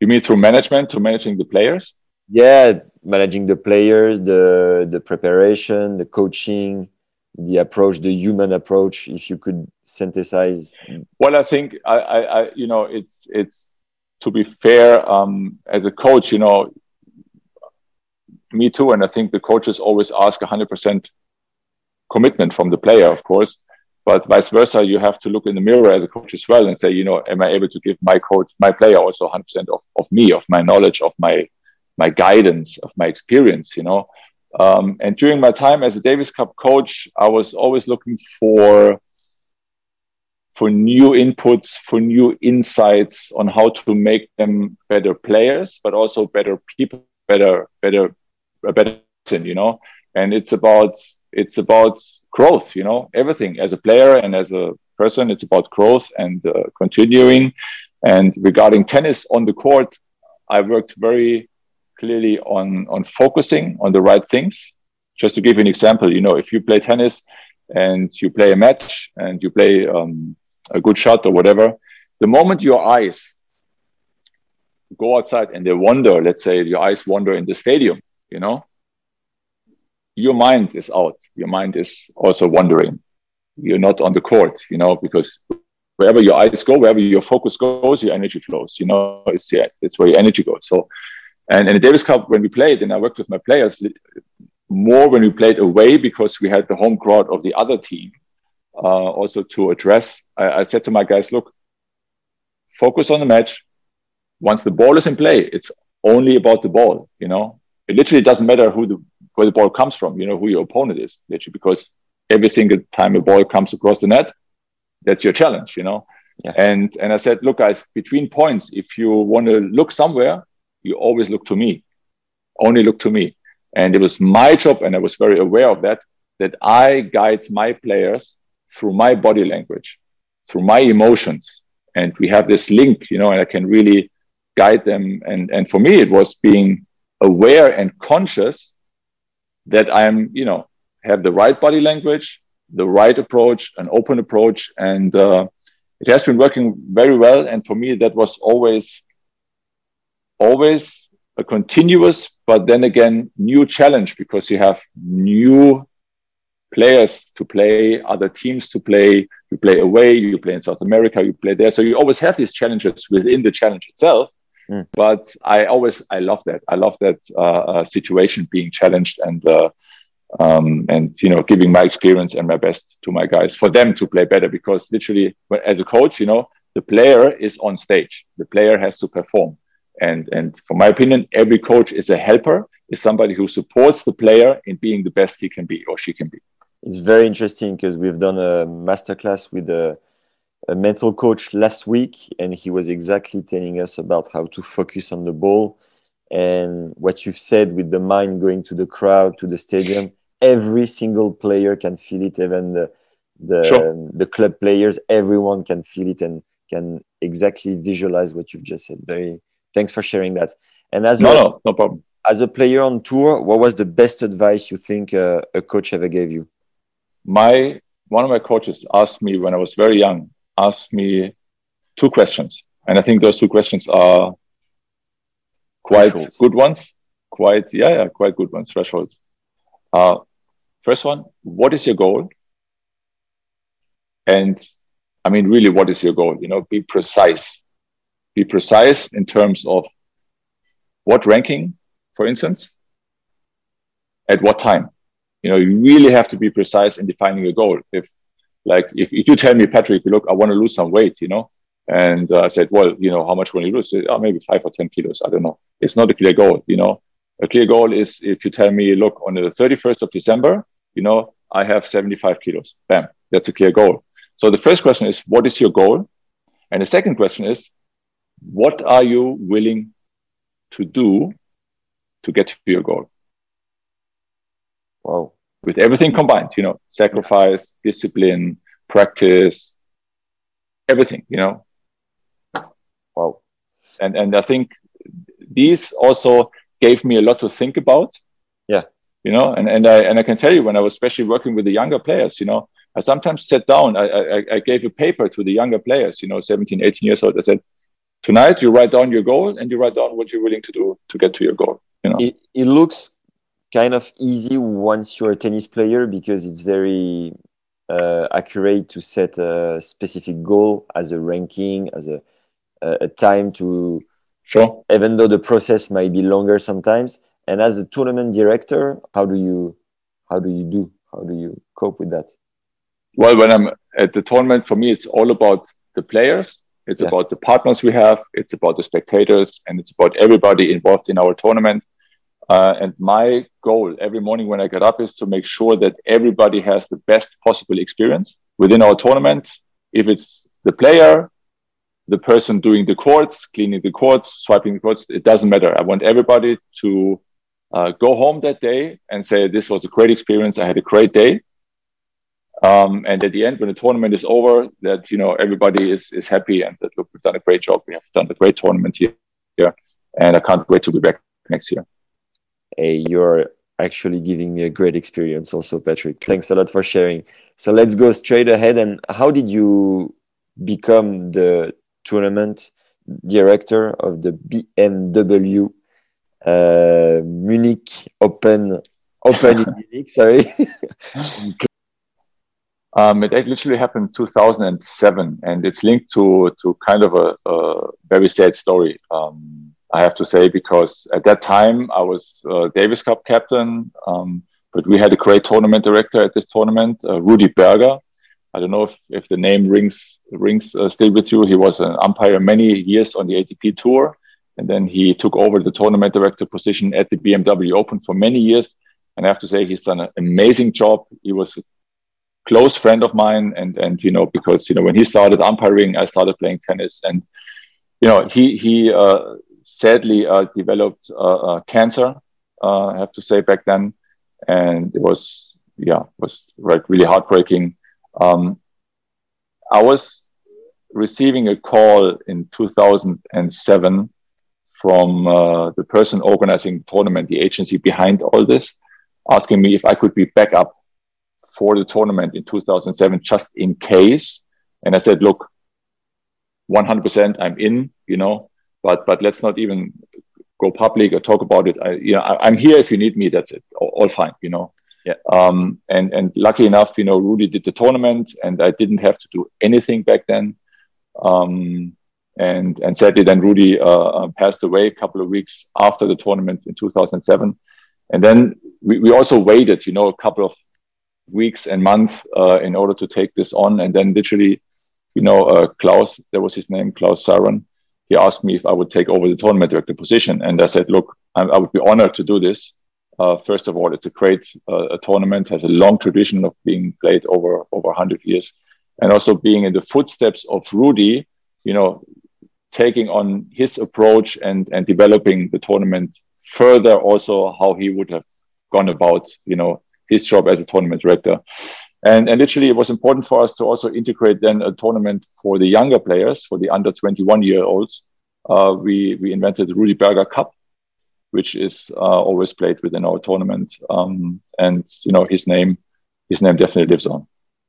You mean through management, to managing the players? Yeah, managing the players, the the preparation, the coaching, the approach, the human approach. If you could synthesize. Well, I think I, I, I you know, it's it's to be fair um, as a coach, you know, me too, and I think the coaches always ask 100% commitment from the player, of course. But vice versa, you have to look in the mirror as a coach as well and say, you know, am I able to give my coach, my player, also 100% of, of me, of my knowledge, of my my guidance of my experience you know? Um, and during my time as a davis cup coach i was always looking for for new inputs for new insights on how to make them better players but also better people better better a better person you know? And it's about it's about growth you know? Everything as a player and as a person it's about growth and uh, continuing. And regarding tennis on the court i worked very clearly on on focusing on the right things. Just to give you an example, you know, if you play tennis and you play a match and you play um, a good shot or whatever, the moment your eyes go outside and they wander, let's say your eyes wander in the stadium, you know, your mind is out. Your mind is also wandering. You're not on the court, you know, because wherever your eyes go, wherever your focus goes, your energy flows. You know, it's yeah, it's where your energy goes. So and in the Davis Cup, when we played, and I worked with my players more when we played away because we had the home crowd of the other team uh, also to address. I, I said to my guys, look, focus on the match. Once the ball is in play, it's only about the ball. You know, it literally doesn't matter who the where the ball comes from. You know who your opponent is, literally, because every single time a ball comes across the net, that's your challenge. You know, yeah. and and I said, look, guys, between points, if you want to look somewhere, you always look to me, only look to me. And it was my job, and I was very aware of that, that I guide my players through my body language, through my emotions. And we have this link, you know, and I can really guide them. And, and for me, it was being aware and conscious that I'm, you know, have the right body language, the right approach, an open approach. And uh, it has been working very well. And for me, that was always, always a continuous, but then again, new challenge because you have new players to play, other teams to play. You play away, you play in South America, you play there. So you always have these challenges within the challenge itself. Mm. But I always, I love that. I love that uh, uh, situation being challenged and, uh, um, and you know, giving my experience and my best to my guys for them to play better. Because literally, as a coach, you know, the player is on stage. The player has to perform. And and from my opinion, every coach is a helper, is somebody who supports the player in being the best he can be or she can be it's very interesting because we've done a masterclass with a, a, mental coach last week, and he was exactly telling us about how to focus on the ball and what you've said with the mind going to the crowd, to the stadium. Every single player can feel it, even the the, sure. the club players. Everyone can feel it and can exactly visualize what you've just said. Very thanks for sharing that. And as no, a, no, no problem. As a player on tour, what was the best advice you think uh, a coach ever gave you? my one of my coaches asked me when I was very young, asked me two questions. And I think those two questions are quite thresholds. good ones. Quite, yeah, yeah, quite good ones, thresholds. Uh, first one, what is your goal? And I mean, really, what is your goal? You know, be precise. Be precise in terms of what ranking, for instance, at what time you know, you really have to be precise in defining a goal. If like if, if you tell me, Patrick, look, I want to lose some weight, you know, and uh, I said, well, you know, how much will you lose? Oh, maybe five or ten kilos. I don't know. It's not a clear goal, you know. A clear goal is if you tell me, look, on the 31st of December, you know, I have 75 kilos. Bam, that's a clear goal. So the first question is, what is your goal? And the second question is, what are you willing to do to get to your goal? Wow. With everything combined, you know, sacrifice, discipline, practice, everything, you know. Wow. And and I think these also gave me a lot to think about. Yeah. You know, and, and I and I can tell you when I was especially working with the younger players, you know, I sometimes sat down, I, I, I gave a paper to the younger players, you know, 17, 18 years old. I said, tonight you write down your goal and you write down what you're willing to do to get to your goal. You know, it, it looks kind of easy once you're a tennis player because it's very uh, accurate to set a specific goal as a ranking, as a, a time to. Sure. Even though the process might be longer sometimes, and as a tournament director, how do you how do you do? How do you cope with that? Well, when I'm at the tournament, for me, it's all about the players. It's yeah. about the partners we have. It's about the spectators, and it's about everybody involved in our tournament. Uh, and my goal every morning when I get up is to make sure that everybody has the best possible experience within our tournament. If it's the player, the person doing the courts, cleaning the courts, swiping the courts, it doesn't matter. I want everybody to uh, go home that day and say, This was a great experience. I had a great day. Um, and at the end, when the tournament is over, that you know everybody is is happy and that look, we've done a great job. We have done a great tournament here, here and I can't wait to be back next year hey, you're actually giving me a great experience also, Patrick. Thanks a lot for sharing. So let's go straight ahead. And how did you become the tournament director of the BMW uh, Munich Open Open in Munich? Sorry. Um, it literally happened 2007, and it's linked to to kind of a, a very sad story. Um, I have to say, because at that time I was uh, Davis Cup captain, um, but we had a great tournament director at this tournament, uh, Rudy Berger. I don't know if, if the name rings rings uh, still with you. He was an umpire many years on the ATP tour, and then he took over the tournament director position at the BMW Open for many years. And I have to say, he's done an amazing job. He was close friend of mine, and and you know because you know when he started umpiring, I started playing tennis, and you know he he uh, sadly uh, developed uh, uh, cancer. I have to say back then, and it was yeah was like really heartbreaking. Um, I was receiving a call in 2007 from uh, the person organizing the tournament, the agency behind all this, asking me if I could be backup for the tournament in 2007 just in case. And I said, look, 100% I'm in, you know, but, but let's not even go public or talk about it. I, you know, I, am here if you need me. That's it. All, all fine, you know. Yeah. Um, and and lucky enough, you know, Rudy did the tournament, and I didn't have to do anything back then. Um, and and sadly, then Rudy uh, uh passed away a couple of weeks after the tournament in 2007. And then we, we also waited, you know, a couple of weeks and months uh, in order to take this on. And then literally, you know, uh, Klaus, that was his name, Klaus Saron, he asked me if I would take over the tournament director position. And I said, look, I, I would be honored to do this. Uh, first of all, it's a great uh, a tournament, has a long tradition of being played over, over 100 years. And also being in the footsteps of Rudy, you know, taking on his approach and, and developing the tournament further, also how he would have gone about, you know, his job as a tournament director. And, and literally, it was important for us to also integrate then a tournament for the younger players, for the under 21 year olds. Uh, we, we invented the Rudy Berger Cup, which is uh, always played within our tournament. Um, and, you know, his name, his name definitely lives on.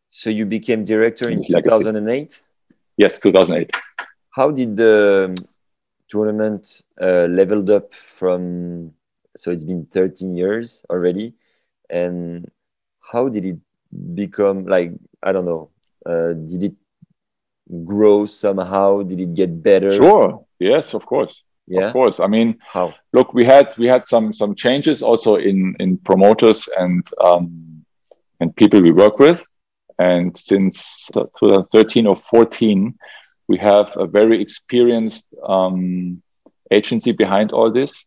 So you became director in 2008? Yes, 2008. How did the tournament uh, leveled up from, so it's been 13 years already. And how did it become like i don't know uh, did it grow somehow? Did it get better? Sure. Yes of course. Yeah? of course. I mean how? look we had we had some some changes also in in promoters and um and people we work with. And since 2013 or 14 we have a very experienced um, agency behind all this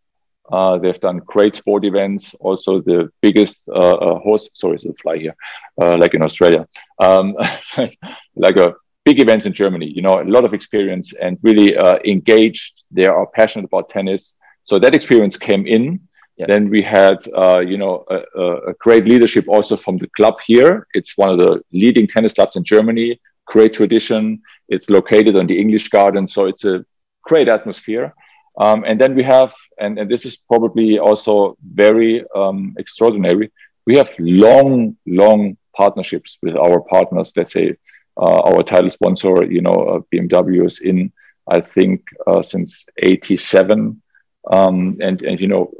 uh, they've done great sport events, also the biggest uh, uh, horse, sorry, it's a fly here, uh, like in Australia, um, like a big events in Germany, you know, a lot of experience and really uh, engaged. They are passionate about tennis. So that experience came in. Yeah. Then we had, uh, you know, a, a, great leadership also from the club here. It's one of the leading tennis clubs in Germany. Great tradition. It's located on the English Garden, so it's a great atmosphere. Um, and then we have, and, and this is probably also very um, extraordinary, we have long, long partnerships with our partners. Let's say uh, our title sponsor, you know, uh, BMW is in, I think, uh, since 87. Um, and, and, you know,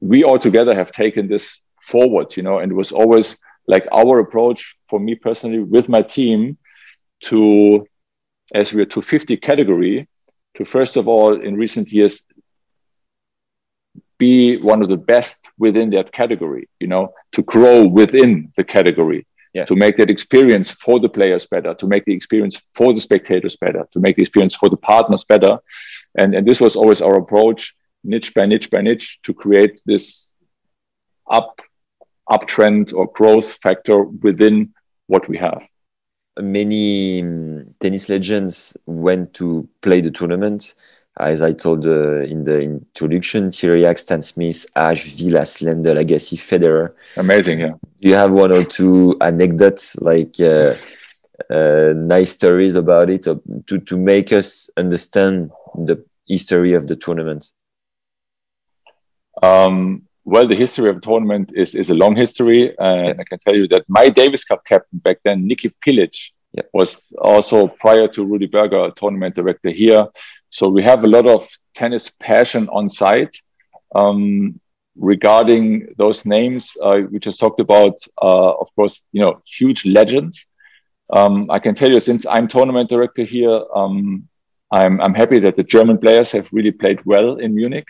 we all together have taken this forward, you know, and it was always like our approach for me personally with my team to, as we're 250 category, to first of all, in recent years, be one of the best within that category, you know, to grow within the category, yeah. to make that experience for the players better, to make the experience for the spectators better, to make the experience for the partners better. And, and this was always our approach, niche by niche by niche, to create this up uptrend or growth factor within what we have many um, tennis legends went to play the tournament. As I told uh, in the introduction, Tiriac, Stan Smith, Ashe, Vilas, Lendl, Agassi, Federer. Amazing, yeah. Do you have one or two anecdotes, like uh, uh, nice stories about it, to, to make us understand the history of the tournament? Um, well, the history of the tournament is, is a long history. And I can tell you that my Davis Cup captain back then, Niki Pilic, yeah. was also prior to Rudy Berger, tournament director here. So we have a lot of tennis passion on site. Um, regarding those names uh, we just talked about, uh, of course, you know, huge legends. Um, I can tell you, since I'm tournament director here, um, I'm, I'm happy that the German players have really played well in Munich.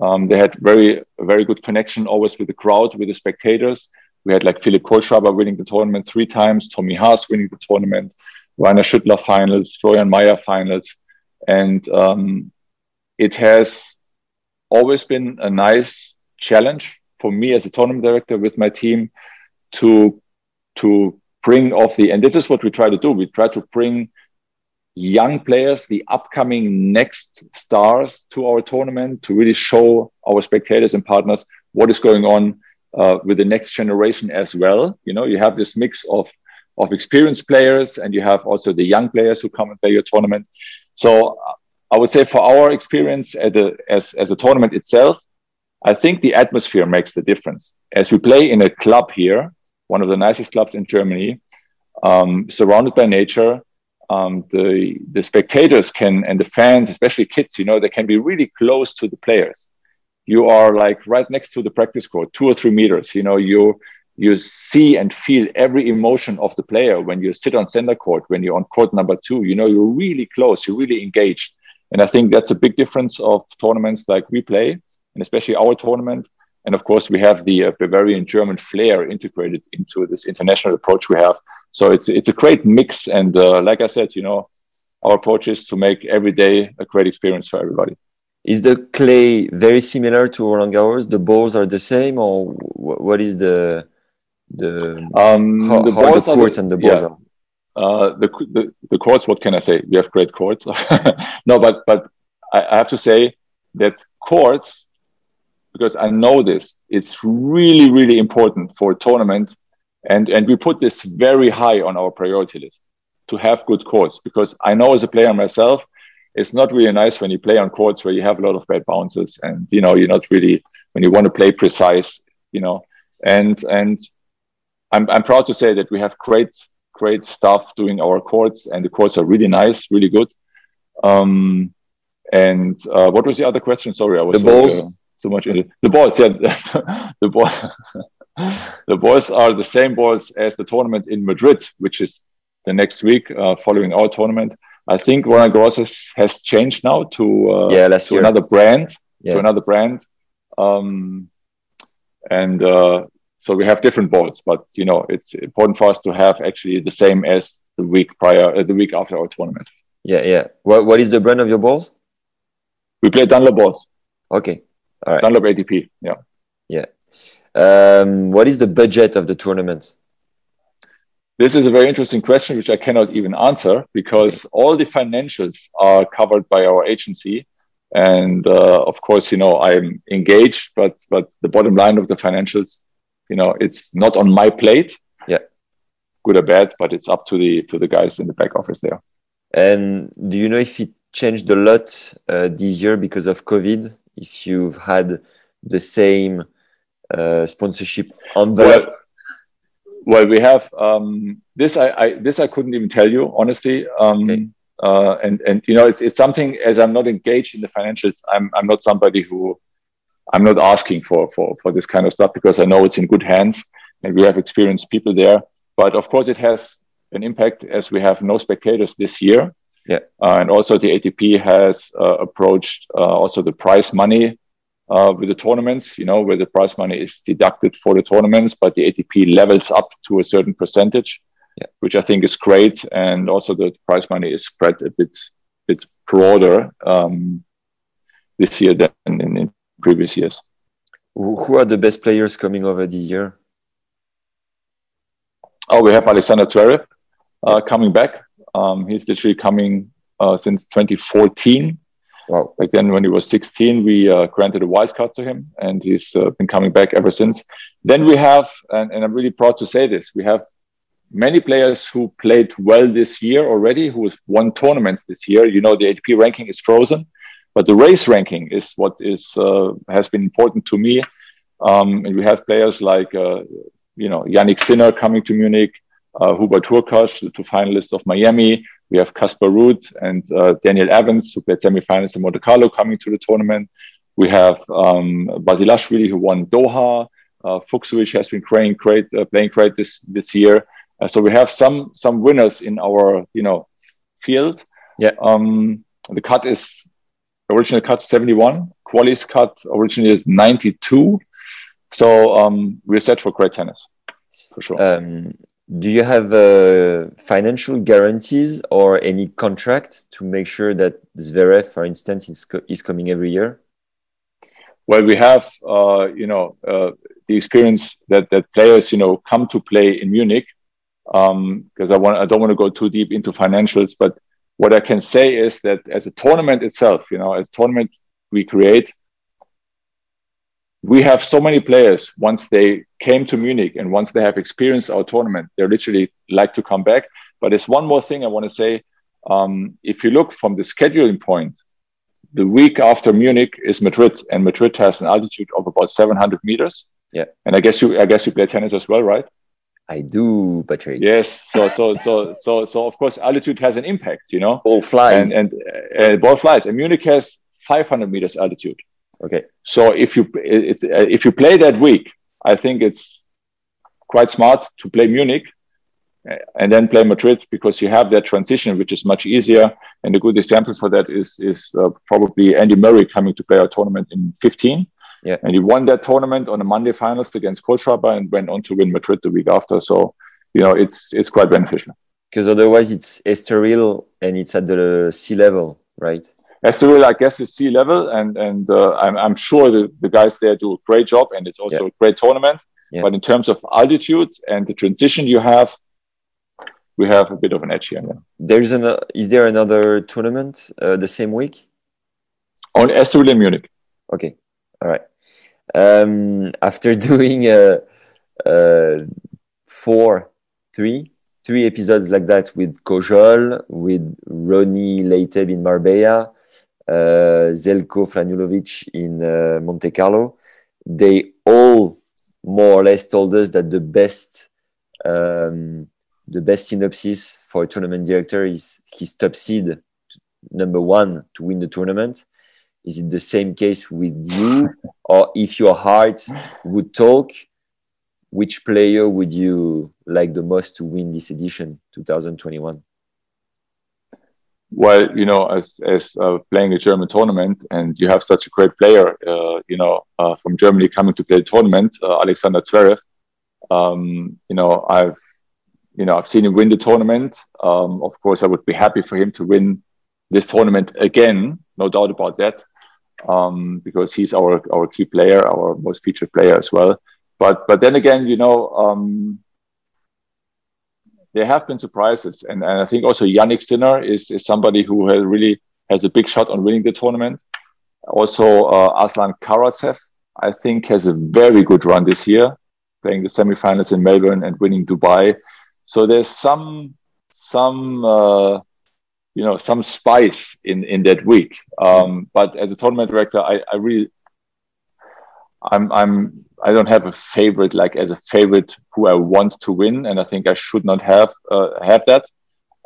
Um, they had very very good connection always with the crowd, with the spectators. We had like Philipp Kohlschreiber winning the tournament three times, Tommy Haas winning the tournament, Rainer Schüttler finals, Florian Mayer finals, and um, it has always been a nice challenge for me as a tournament director with my team to to bring off the and this is what we try to do. We try to bring young players, the upcoming next stars to our tournament to really show our spectators and partners what is going on uh, with the next generation as well. You know, you have this mix of of experienced players and you have also the young players who come and play your tournament. So I would say for our experience as, as a tournament itself, I think the atmosphere makes the difference. As we play in a club here, one of the nicest clubs in Germany, um, surrounded by nature, um, the the spectators can and the fans, especially kids, you know, they can be really close to the players. You are like right next to the practice court, two or three meters. You know, you you see and feel every emotion of the player when you sit on center court, when you're on court number two. You know, you're really close, you're really engaged, and I think that's a big difference of tournaments like we play, and especially our tournament. And of course, we have the uh, Bavarian German flair integrated into this international approach we have so it's it's a great mix, and uh, like I said, you know, our approach is to make every day a great experience for everybody. Is the clay very similar to Roland Garros? The balls are the same, or what is the the um, how, the how balls the courts the, and the balls yeah. are? Uh, the, the the courts. What can I say? We have great courts. no, but but I, I have to say that courts, because I know this, it's really really important for a tournament and, and we put this very high on our priority list to have good courts because I know as a player myself, it's not really nice when you play on courts where you have a lot of bad bounces and you know you're not really when you want to play precise, you know. And and I'm I'm proud to say that we have great great stuff doing our courts and the courts are really nice, really good. Um, and uh, what was the other question? Sorry, I was the balls. So, uh, so much in the balls. Yeah, the ball the balls are the same balls as the tournament in Madrid, which is the next week uh, following our tournament. I think Roland Garros has changed now to uh, yeah, to another brand, yeah. to another brand, um, and uh, so we have different balls. But you know, it's important for us to have actually the same as the week prior, uh, the week after our tournament. Yeah, yeah. What what is the brand of your balls? We play Dunlop balls. Okay, all right. Dunlop ATP. Yeah. Yeah. Um, what is the budget of the tournament? This is a very interesting question, which I cannot even answer because all the financials are covered by our agency. And uh, of course, you know, I'm engaged, but but the bottom line of the financials, you know, it's not on my plate. Yeah, good or bad, but it's up to the to the guys in the back office there. And do you know if it changed a lot uh, this year because of COVID? If you've had the same sponsorship envelope? Well, well, we have um, this. I, I, this I couldn't even tell you honestly. Um, okay. uh, and and you know, it's it's something as I'm not engaged in the financials. I'm I'm not somebody who I'm not asking for for for this kind of stuff because I know it's in good hands and we have experienced people there. But of course, it has an impact as we have no spectators this year. Yeah, uh, and also the ATP has uh, approached uh, also the prize money uh, with the tournaments, you know, where the prize money is deducted for the tournaments, but the ATP levels up to a certain percentage, yeah. which I think is great. And also the prize money is spread a bit, bit broader um, this year than in, in, previous years. Who are the best players coming over this year? Oh, we have Alexander Zverev uh, coming back. Um, he's literally coming uh, since 2014 Wow. Back then, when he was 16, we uh, granted a wild card to him, and he's uh, been coming back ever since. Then we have, and, and, I'm really proud to say this, we have many players who played well this year already, who have won tournaments this year. You know, the ATP ranking is frozen, but the race ranking is what is uh, has been important to me. Um, and we have players like, uh, you know, Jannik Sinner coming to Munich, uh, Hubert Hurkacz, the two finalists of Miami. We have Casper Ruud and uh, Daniel Evans, who played semifinals in Monte Carlo, coming to the tournament. We have um, Basilashvili, who won Doha. Uh, has been playing great, uh, playing great this this year. Uh, so we have some some winners in our you know field. Yeah. Um, the cut is original cut 71. Quali's cut originally is 92. So um, we're set for great tennis, for sure. Um, do you have uh, financial guarantees or any contract to make sure that Zverev, for instance, is, co is coming every year? Well, we have, uh, you know, uh, the experience that that players, you know, come to play in Munich. Because um, I want, I don't want to go too deep into financials, but what I can say is that as a tournament itself, you know, as tournament we create, we have so many players once they came to Munich and once they have experienced our tournament, they literally like to come back. But there's one more thing I want to say. Um, if you look from the scheduling point, the week after Munich is Madrid, and Madrid has an altitude of about 700 meters. Yeah, and I guess you, I guess you play tennis as well, right? I do, Patrick. Yes. So so so so so of course altitude has an impact, you know. Ball flies. And and uh, ball flies. And Munich has 500 meters altitude. Okay. So if you it's uh, if you play that week, I think it's quite smart to play Munich uh, and then play Madrid because you have that transition, which is much easier. And a good example for that is is uh, probably Andy Murray coming to play our tournament in 15. Yeah. And he won that tournament on a Monday finals against Kohlschreiber and went on to win Madrid the week after. So, you know, it's it's quite beneficial. Because otherwise, it's Estoril and it's at the sea level, right? Estoril, I guess, is sea level, and and uh, I'm I'm sure the, the guys there do a great job, and it's also Yeah. a great tournament. Yeah. But in terms of altitude and the transition you have, we have a bit of an edge here. Yeah. There's an. Is there another tournament uh, the same week? On Estoril and Munich. Okay, all right. Um, after doing uh, uh, four, three, three episodes like that with Kojol, with Ronnie Leitgeb in Marbella, uh, Zeljko Franulovic in uh, Monte Carlo, they all more or less told us that the best, um, the best synopsis for a tournament director is his top seed, number one to win the tournament. Is it the same case with you? or if your heart would talk, which player would you like the most to win this edition, 2021? Well, you know, as as uh, playing a German tournament, and you have such a great player, uh, you know, uh, from Germany coming to play the tournament, uh, Alexander Zverev. Um, you know, I've, you know, I've seen him win the tournament. Um, of course, I would be happy for him to win this tournament again, no doubt about that, um, because he's our our key player, our most featured player as well. But but then again, you know. There have been surprises, and, and I think also Jannik Sinner is, is somebody who has really has a big shot on winning the tournament. Also, uh, Aslan Karatsev, I think, has a very good run this year, playing the semifinals in Melbourne and winning Dubai. So there's some some uh, you know some spice in in that week. Um, but as a tournament director, I, I really I'm I'm I don't have a favorite like as a favorite who I want to win, and I think I should not have uh, have that.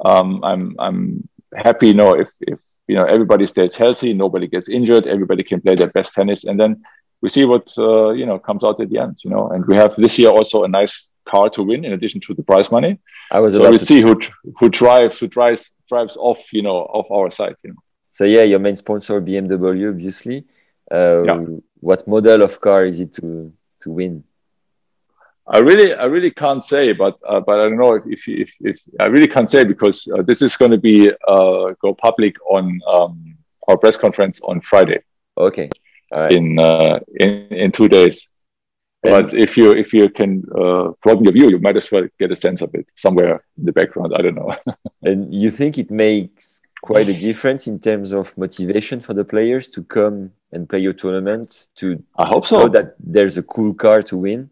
Um, I'm I'm happy, you know, if if you know everybody stays healthy, nobody gets injured, everybody can play their best tennis, and then we see what uh, you know comes out at the end, you know. And we have this year also a nice car to win in addition to the prize money. I was So we to see who who drives who drives drives off, you know, off our side, you know. So yeah, your main sponsor BMW, obviously. Uh, Yeah. What model of car is it to to win? I really, I really can't say, but uh, but I don't know if if, if, if I really can't say because uh, this is going to be uh, go public on um, our press conference on Friday Okay, right. in uh, in in two days. But if you if you can uh, broaden your view, you might as well get a sense of it somewhere in the background. I don't know. And you think it makes quite a difference in terms of motivation for the players to come and play your tournament to I hope so. that there's a cool car to win?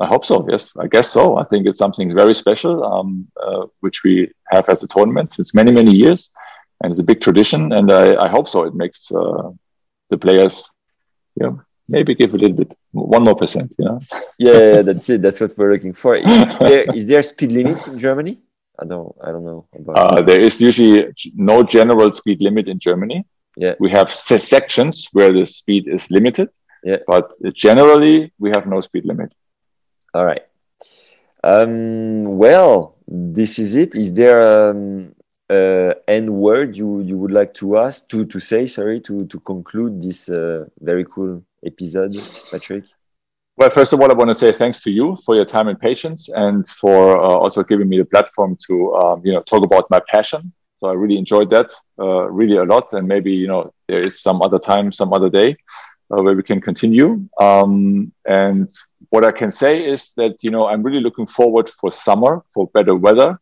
I hope so. Yes, I guess so. I think it's something very special, um, uh, which we have as a tournament since many many years, and it's a big tradition. And I, I hope so. It makes uh, the players, you know, maybe give a little bit one more percent. You know, Yeah, that's it. That's what we're looking for. Is there, is there speed limits in Germany? I don't. I don't know about. uh, there is usually no general speed limit in Germany. Yeah. we have se- sections where the speed is limited. Yeah. but generally we have no speed limit. All right. Um, well, this is it. Is there um, uh, end word you you would like to ask to to say? Sorry to to conclude this uh, very cool episode, Patrick. Well, first of all, I want to say thanks to you for your time and patience, and for uh, also giving me the platform to um, you know talk about my passion. So I really enjoyed that uh, really a lot, and maybe you know there is some other time, some other day uh, where we can continue. Um, and what I can say is that you know I'm really looking forward for summer for better weather.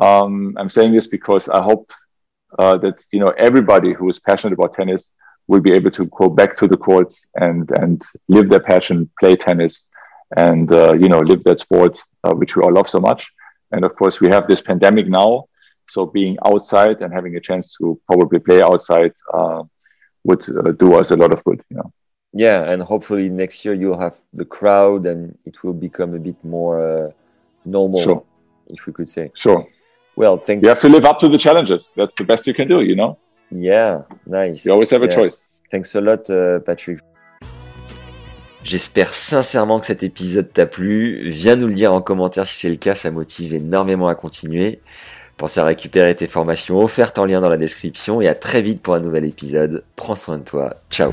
Um, I'm saying this because I hope uh, that you know everybody who is passionate about tennis will be able to go back to the courts and and live their passion, play tennis, and uh, you know live that sport uh, which we all love so much. And of course, we have this pandemic now, so being outside and having a chance to probably play outside uh, would uh, do us a lot of good. You know. Yeah, and hopefully next year you'll have the crowd and it will become a bit more uh, normal, Sure. if we could say. Sure. Well, thanks. You have to live up to the challenges. That's the best you can do, you know? Yeah, nice. You always have a choice. Thanks a lot, euh, Patrick. J'espère sincèrement que cet épisode t'a plu. Viens nous le dire en commentaire si c'est le cas, ça motive énormément à continuer. Pense à récupérer tes formations offertes en lien dans la description et à très vite pour un nouvel épisode. Prends soin de toi. Ciao.